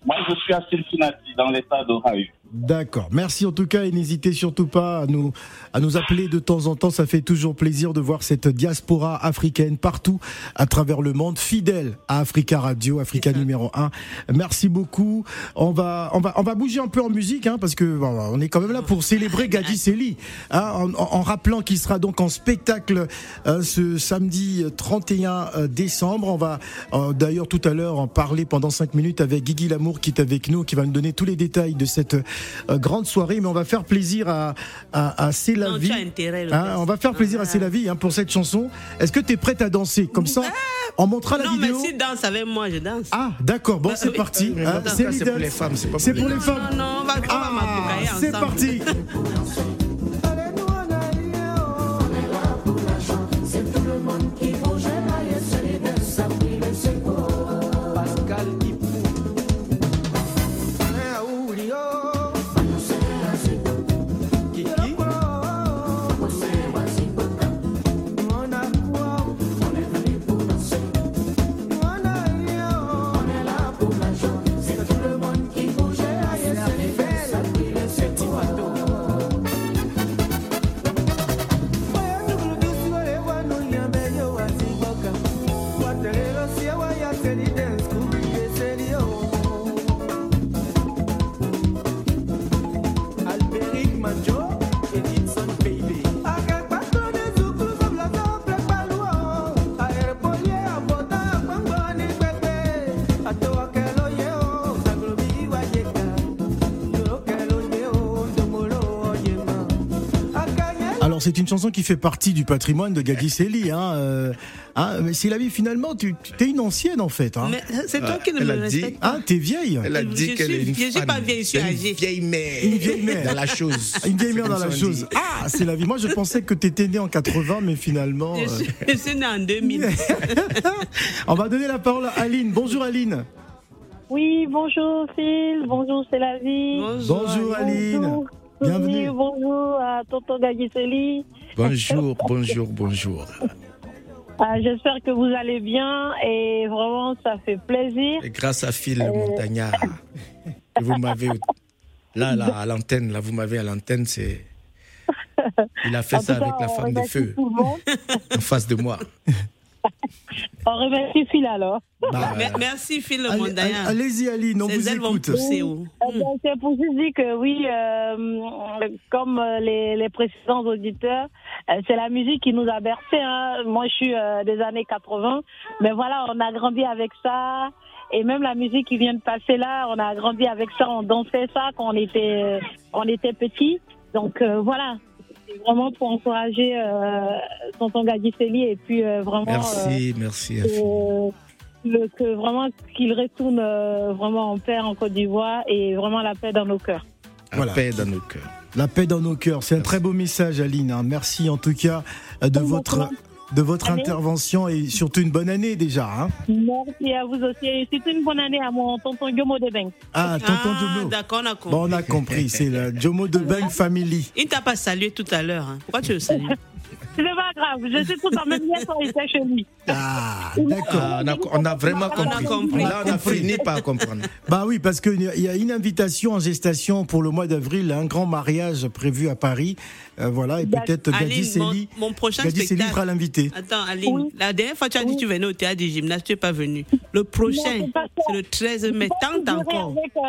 Speaker 12: Moi, je suis à Cincinnati, dans l'État d'Ohio.
Speaker 4: D'accord. Merci en tout cas et n'hésitez surtout pas à nous, à nous appeler de temps en temps. Ça fait toujours plaisir de voir cette diaspora africaine partout à travers le monde, fidèle à Africa Radio, Africa numéro 1. Merci beaucoup. On va, on va, on va bouger un peu en musique, hein, parce que bon, on est quand même là pour célébrer Gadi Seli, hein, en, en- rappelant qu'il sera donc en spectacle euh, ce samedi 31 euh, décembre. On va euh, d'ailleurs tout à l'heure en parler pendant 5 minutes avec Guigui Lamour qui est avec nous, qui va nous donner tous les détails de cette grande soirée. Mais on va faire plaisir à, à, à C'est la
Speaker 8: Non,
Speaker 4: vie.
Speaker 8: intérêt,
Speaker 4: Hein, on va faire plaisir à C'est la vie hein, pour cette chanson. Est-ce que tu es prête à danser Comme ça, on montrera la
Speaker 8: non,
Speaker 4: vidéo.
Speaker 8: mais si danse avec moi, je danse.
Speaker 4: Ah, d'accord, bon, c'est
Speaker 8: oui.
Speaker 4: parti. Hein,
Speaker 8: attends,
Speaker 4: c'est
Speaker 8: c'est pour les femmes, c'est pas
Speaker 4: C'est
Speaker 8: pour les femmes. Non, non, on va- on va m'accompagner
Speaker 4: Ah, c'est parti. Alors c'est une chanson qui fait partie du patrimoine de Gadi Seli. Hein, euh, hein, mais c'est la vie finalement, tu tu- es une ancienne en fait. Hein.
Speaker 8: Mais c'est toi qui ne
Speaker 7: Elle
Speaker 8: me
Speaker 7: a dit-
Speaker 8: respectes pas.
Speaker 4: Ah, t'es vieille.
Speaker 7: Elle a dit
Speaker 8: Je
Speaker 7: qu'elle est
Speaker 8: suis-
Speaker 7: une
Speaker 8: je suis pas vieille, je suis âgée.
Speaker 7: Une vieille mère.
Speaker 4: Une vieille mère.
Speaker 7: Dans la chose.
Speaker 4: Une vieille mère
Speaker 7: C'est
Speaker 4: dans la chose.
Speaker 7: dit.
Speaker 4: Ah, c'est la vie. Moi, je pensais que tu étais né en 80, mais finalement.
Speaker 8: Je
Speaker 4: euh,
Speaker 8: suis, je suis née en 2000.
Speaker 4: On va donner la parole à Aline. Bonjour Aline.
Speaker 10: Oui, bonjour Phil, bonjour c'est la vie.
Speaker 4: Bonjour, Aline.
Speaker 10: Bonjour.
Speaker 4: Bienvenue.
Speaker 10: Bonjour à Tonton Gagiseli.
Speaker 7: Bonjour, bonjour, bonjour.
Speaker 10: Ah, J'espère que vous allez bien et vraiment ça fait plaisir.
Speaker 7: Et grâce à Phil Montagnard, que vous m'avez là, là, à l'antenne, là, vous m'avez à l'antenne, c'est. Il a fait
Speaker 10: En
Speaker 7: ça avec
Speaker 10: cas,
Speaker 7: la femme de feu en face de moi.
Speaker 10: On remercie Phil alors.
Speaker 4: Bah,
Speaker 8: Mer- Merci Phil
Speaker 4: allez-
Speaker 8: Mondayan.
Speaker 4: Allez-y Aline, on
Speaker 8: Ces
Speaker 4: vous écoute.
Speaker 10: Eh C'est pour juste dire que oui, euh, comme euh, les, les précédents auditeurs, euh, c'est la musique qui nous a bercé. Hein. Moi, je suis euh, des années 80, mais voilà, on a grandi avec ça. Et même la musique qui vient de passer là, on a grandi avec ça, on dansait ça quand on était, on était petits. Donc euh, voilà, c'est vraiment pour encourager euh, tonton Gadiseli et puis euh, vraiment.
Speaker 7: Merci, merci.
Speaker 10: euh, le- que vraiment qu'il retourne euh, vraiment en paix en Côte d'Ivoire et vraiment la paix dans nos cœurs.
Speaker 7: La
Speaker 4: Voilà.
Speaker 7: paix dans nos cœurs.
Speaker 4: La paix dans nos cœurs. C'est un très beau message Aline. hein. Merci en tout cas de votre, de votre
Speaker 10: Allez.
Speaker 4: intervention et surtout une bonne année déjà. hein.
Speaker 10: Merci à vous aussi et surtout une bonne année à mon tonton Guillaume Debeng.
Speaker 4: Ah, tonton
Speaker 8: Ah,
Speaker 4: Jomo.
Speaker 8: d'accord, on a compris.
Speaker 4: Bon, on a compris, c'est le Jomo de Bang Family.
Speaker 8: Il ne t'a pas salué tout à l'heure. hein. Pourquoi tu le salues?
Speaker 10: C'est pas grave, je suis tout en même bien quand il était chez lui.
Speaker 4: Ah, d'accord.
Speaker 7: Ah, on, a, on a vraiment
Speaker 8: On a
Speaker 7: compris.
Speaker 8: compris.
Speaker 7: Là, on a fini par comprendre.
Speaker 4: Bah oui, parce qu'il y a une invitation en gestation pour le mois d'avril, un grand mariage prévu à Paris. Euh, voilà, et peut-être Gadi Seli.
Speaker 8: mon, mon prochain
Speaker 4: Gadi Seli
Speaker 8: spectacle.
Speaker 4: sera l'invité.
Speaker 8: Attends, Aline, la dernière fois tu as dit que tu venais au théâtre du gymnase, tu n'es pas venu. Le prochain,
Speaker 10: c'est
Speaker 8: le 13 mai. Tente encore.
Speaker 10: avec, euh,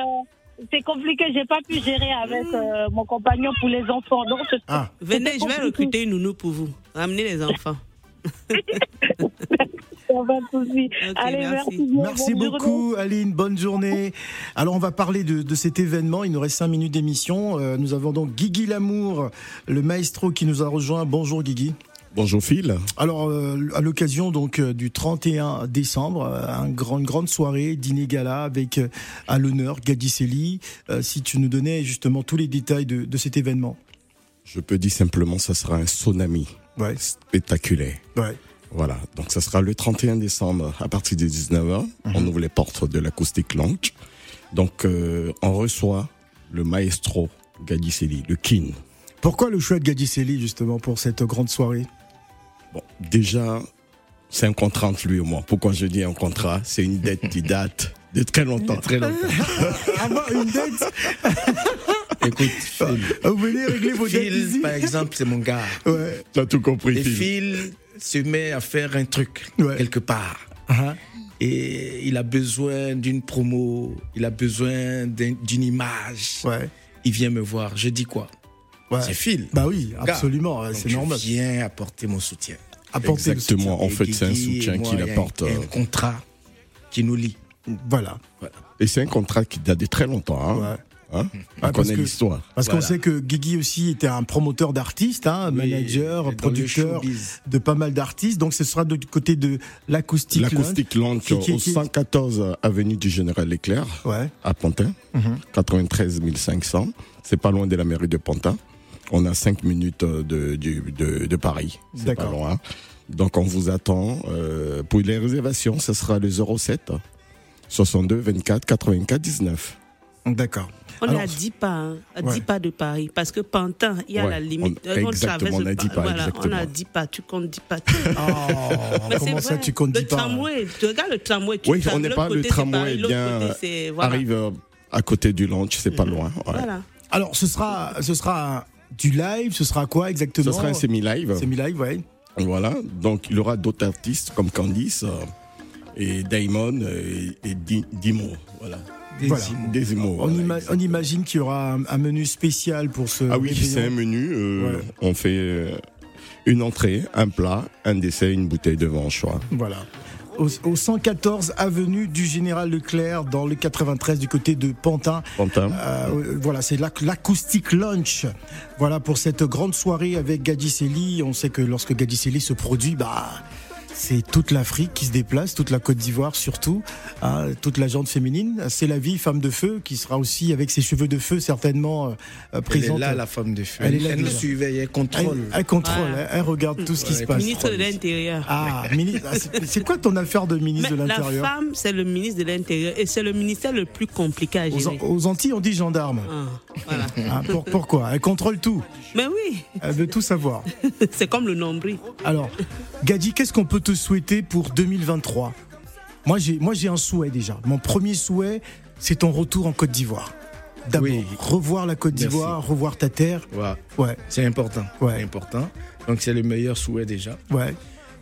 Speaker 10: c'est compliqué, j'ai pas pu gérer avec euh, mon compagnon pour les enfants. Donc,
Speaker 4: Ah,
Speaker 8: Venez, je vais recruter une nounou pour vous. Ramenez les enfants.
Speaker 10: ça va de souci.
Speaker 8: Ok,
Speaker 10: Allez,
Speaker 8: merci.
Speaker 10: merci.
Speaker 4: beaucoup, Aline. Bonne journée. Alors, on va parler de, de cet événement. Il nous reste cinq minutes d'émission. Euh, nous avons donc Guigui Lamour, le maestro qui nous a rejoint. Bonjour, Guigui.
Speaker 13: Bonjour Phil.
Speaker 4: Alors euh, à l'occasion donc euh, du 31 décembre, euh, un grand, une grande soirée dîner gala avec à l'honneur Gadicelli. Si tu nous donnais justement tous les détails de, de cet événement.
Speaker 13: Je peux dire simplement, ça sera un tsunami
Speaker 4: Ouais.
Speaker 13: spectaculaire.
Speaker 4: Ouais.
Speaker 13: Voilà, donc ça sera le 31 décembre à partir de 19h. On ouvre les portes de l'acoustique lounge. Donc on reçoit le maestro Gadicelli, le king.
Speaker 4: Pourquoi le choix de Gadicelli justement pour cette grande soirée?
Speaker 13: Bon, déjà, c'est un contrat entre lui et moi. Pourquoi je dis un contrat? C'est une dette qui date de très longtemps.
Speaker 7: Très longtemps.
Speaker 4: Avoir une dette
Speaker 7: Écoute, Phil.
Speaker 4: Vous venez régler vos dettes
Speaker 7: Phil,
Speaker 4: ici?
Speaker 7: par exemple, c'est mon gars.
Speaker 4: Ouais.
Speaker 13: T'as tout compris,
Speaker 7: Et
Speaker 13: Phil.
Speaker 7: Phil se met à faire un truc
Speaker 4: Ouais.
Speaker 7: quelque part.
Speaker 4: Ah,
Speaker 7: Et il a besoin d'une promo, il a besoin d'un- d'une image.
Speaker 4: Ouais.
Speaker 7: Il vient me voir. Je dis quoi?
Speaker 4: Ouais.
Speaker 7: C'est Phil.
Speaker 4: Bah oui, absolument, c'est
Speaker 7: je
Speaker 4: normal.
Speaker 7: viens apporter mon soutien.
Speaker 4: Apporter
Speaker 13: Exactement, en fait, c'est un soutien qu'il
Speaker 7: il y a
Speaker 13: apporte.
Speaker 7: Un,
Speaker 13: euh,
Speaker 7: un contrat qui nous lie.
Speaker 4: Voilà.
Speaker 13: Et c'est un contrat qui date de très longtemps. Hein.
Speaker 4: Ouais.
Speaker 13: Hein On
Speaker 4: Ouais,
Speaker 13: connaît
Speaker 4: que-
Speaker 13: l'histoire.
Speaker 4: Parce qu'on
Speaker 7: Voilà.
Speaker 4: sait que Guigui aussi était un promoteur d'artistes, hein,
Speaker 7: Oui,
Speaker 4: manager, producteur de pas mal d'artistes. Donc ce sera du côté de l'acoustique.
Speaker 13: L'acoustique lounge
Speaker 4: Qui- qui-
Speaker 13: au
Speaker 4: qui-
Speaker 13: 114 avenue du Général Leclerc
Speaker 4: Ouais.
Speaker 13: à Pantin,
Speaker 4: Mhm.
Speaker 13: 93 500. C'est pas loin de la mairie de Pantin. On a 5 minutes euh, de, de, de Paris. C'est pas
Speaker 4: D'accord.
Speaker 13: loin. Donc on vous attend. Euh, pour les réservations, ce sera le 07 62 24 84 19.
Speaker 4: D'accord.
Speaker 8: On
Speaker 4: Alors,
Speaker 8: est à 10 pas, hein, à
Speaker 4: ouais.
Speaker 8: 10 pas de Paris. Parce que Pantin, il y a
Speaker 13: Ouais,
Speaker 8: la limite.
Speaker 13: on-
Speaker 8: Euh,
Speaker 13: exactement, on
Speaker 8: le
Speaker 13: a 10 pas,
Speaker 8: Voilà, on a 10 pas, tu comptes 10 pas.
Speaker 4: Oh,
Speaker 8: Mais
Speaker 4: comment ça,
Speaker 8: vrai.
Speaker 4: tu comptes
Speaker 8: Le
Speaker 4: 10 pas
Speaker 8: tramway, tu regardes le tramway, tu
Speaker 13: Oui, on n'est pas le tramway bien
Speaker 8: côté, c'est- voilà.
Speaker 13: arrive euh, à côté du lounge, c'est pas loin. ouais.
Speaker 8: Voilà.
Speaker 4: Alors ce sera, ce sera du live, ce sera quoi exactement
Speaker 13: Ce sera un semi-live.
Speaker 4: Semi-live, ouais.
Speaker 13: Voilà, donc il y aura d'autres artistes comme Candice euh, et Damon euh, et, et Di- Dimo. Voilà.
Speaker 4: On,
Speaker 13: voilà,
Speaker 4: ima- on imagine qu'il y aura un, un menu spécial pour ce.
Speaker 13: Ah oui, c'est un menu. euh. On fait euh, une entrée, un plat, un dessert, une bouteille de vin choix.
Speaker 4: Voilà. Au, au 114 avenue du Général Leclerc, dans le 93 du côté de Pantin.
Speaker 13: Pantin.
Speaker 4: Euh, voilà, c'est l'ac- l'acoustique lunch. Voilà pour cette grande soirée avec Gadicelli. On sait que lorsque Gadicelli se produit, bah. C'est toute l'Afrique qui se déplace, toute la Côte d'Ivoire surtout, hein, toute la gente féminine. C'est la vie, femme de feu, qui sera aussi avec ses cheveux de feu certainement euh,
Speaker 7: Elle
Speaker 4: présente.
Speaker 7: est là, la femme de feu.
Speaker 4: Elle est
Speaker 7: Elle,
Speaker 4: là
Speaker 7: nous surveille, elle contrôle.
Speaker 4: Elle, elle contrôle,
Speaker 8: Voilà.
Speaker 4: elle, elle regarde tout ce qui
Speaker 7: Ouais,
Speaker 4: se passe.
Speaker 8: Ministre de l'Intérieur.
Speaker 4: Ah, ah, c'est- quoi ton affaire de ministre
Speaker 8: Mais
Speaker 4: de
Speaker 8: la
Speaker 4: l'Intérieur
Speaker 8: femme, c'est le ministre de l'Intérieur et c'est le ministère le plus compliqué à gérer.
Speaker 4: aux Antilles, on dit gendarme.
Speaker 8: Ah, voilà.
Speaker 4: Ah, pour- pourquoi? Elle contrôle tout.
Speaker 8: Mais oui,
Speaker 4: Elle veut tout savoir.
Speaker 8: c'est comme le nombril.
Speaker 4: Alors, Gadi, qu'est-ce qu'on peut te souhaiter pour 2023 Moi, j'ai, moi, j'ai un souhait déjà. Mon premier souhait, c'est ton retour en Côte d'Ivoire. D'abord,
Speaker 7: Oui.
Speaker 4: revoir la Côte d'Ivoire, revoir ta terre.
Speaker 7: Voilà.
Speaker 4: Ouais,
Speaker 7: C'est important.
Speaker 4: Ouais.
Speaker 7: C'est important. Donc c'est le meilleur souhait déjà.
Speaker 4: ouais.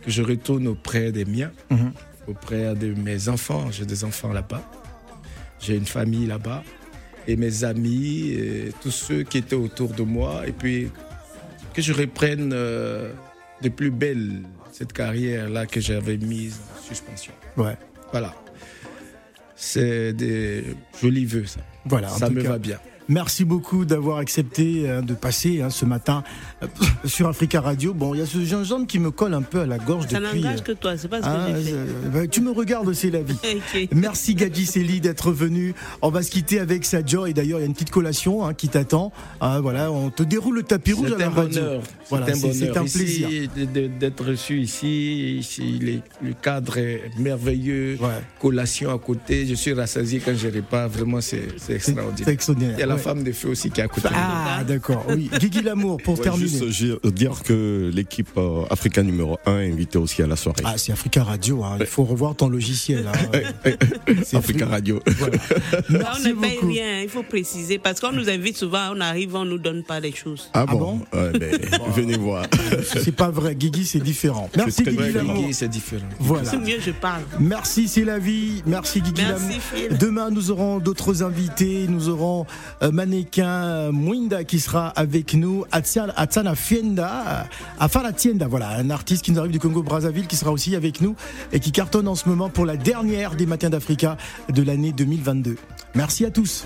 Speaker 7: Que je retourne auprès des miens,
Speaker 4: Mhm.
Speaker 7: auprès de mes enfants. J'ai des enfants là-bas. J'ai une famille là-bas. Et mes amis, et tous ceux qui étaient autour de moi. Et puis que je reprenne euh, de plus belle cette carrière-là que j'avais mise en suspension.
Speaker 4: Ouais.
Speaker 7: Voilà. C'est des jolis vœux, ça.
Speaker 4: Voilà,
Speaker 7: ça me
Speaker 4: cas.
Speaker 7: va bien.
Speaker 4: Merci beaucoup d'avoir accepté euh, de passer hein, ce matin euh, sur Africa Radio. Bon, il y a ce gingembre qui me colle un peu à la gorge
Speaker 8: Ça
Speaker 4: depuis.
Speaker 8: n'engage
Speaker 4: euh,
Speaker 8: que toi, c'est pas ce que
Speaker 4: ah,
Speaker 8: j'ai fait.
Speaker 4: euh, bah, tu me regardes, c'est la vie. Merci Gadji Célie d'être venu. On va se quitter avec Sadio et d'ailleurs il y a une petite collation hein, qui t'attend. Ah, voilà, on te déroule le tapis rouge à
Speaker 7: C'est
Speaker 4: la
Speaker 7: un
Speaker 4: radio. Voilà,
Speaker 7: c'est un bonheur.
Speaker 4: c'est un plaisir.
Speaker 7: D'être reçu ici. ici les- le cadre est merveilleux. Collation à côté. Je suis rassasié quand je repars. Vraiment, c'est c'est extraordinaire.
Speaker 4: c'est extraordinaire,
Speaker 7: Il y a la
Speaker 4: ouais.
Speaker 7: Femme de feu aussi qui est à côté.
Speaker 4: Ah d'accord, oui. Guigui Lamour pour
Speaker 13: Ouais,
Speaker 4: terminer.
Speaker 13: Juste dire- dire que l'équipe euh, Africa numéro 1 est invitée aussi à la soirée.
Speaker 4: Ah, c'est Africa Radio, hein. il faut revoir ton logiciel. hein. C'est
Speaker 13: Africa
Speaker 4: fou.
Speaker 13: Radio.
Speaker 8: Là, on ne paye rien, il faut préciser. Parce qu'on nous invite souvent, on arrive, on ne nous donne pas les choses.
Speaker 13: Ah bon, Ouais, ben, Venez voir.
Speaker 4: C'est pas vrai, Guigui c'est différent. Merci Guigui Lamour.
Speaker 7: C'est différent.
Speaker 4: Voilà.
Speaker 8: C'est mieux, je parle.
Speaker 4: Merci, c'est la vie. Merci Guigui
Speaker 8: Merci,
Speaker 4: Lamour. Demain, nous aurons d'autres invités. Nous aurons euh, mannequin euh, Mwinda qui sera avec nous. Atsana Fienda, euh, voilà, un artiste qui nous arrive du Congo Brazzaville qui sera aussi avec nous et qui cartonne en ce moment pour la dernière des Matins d'Africa de l'année 2022. Merci à tous.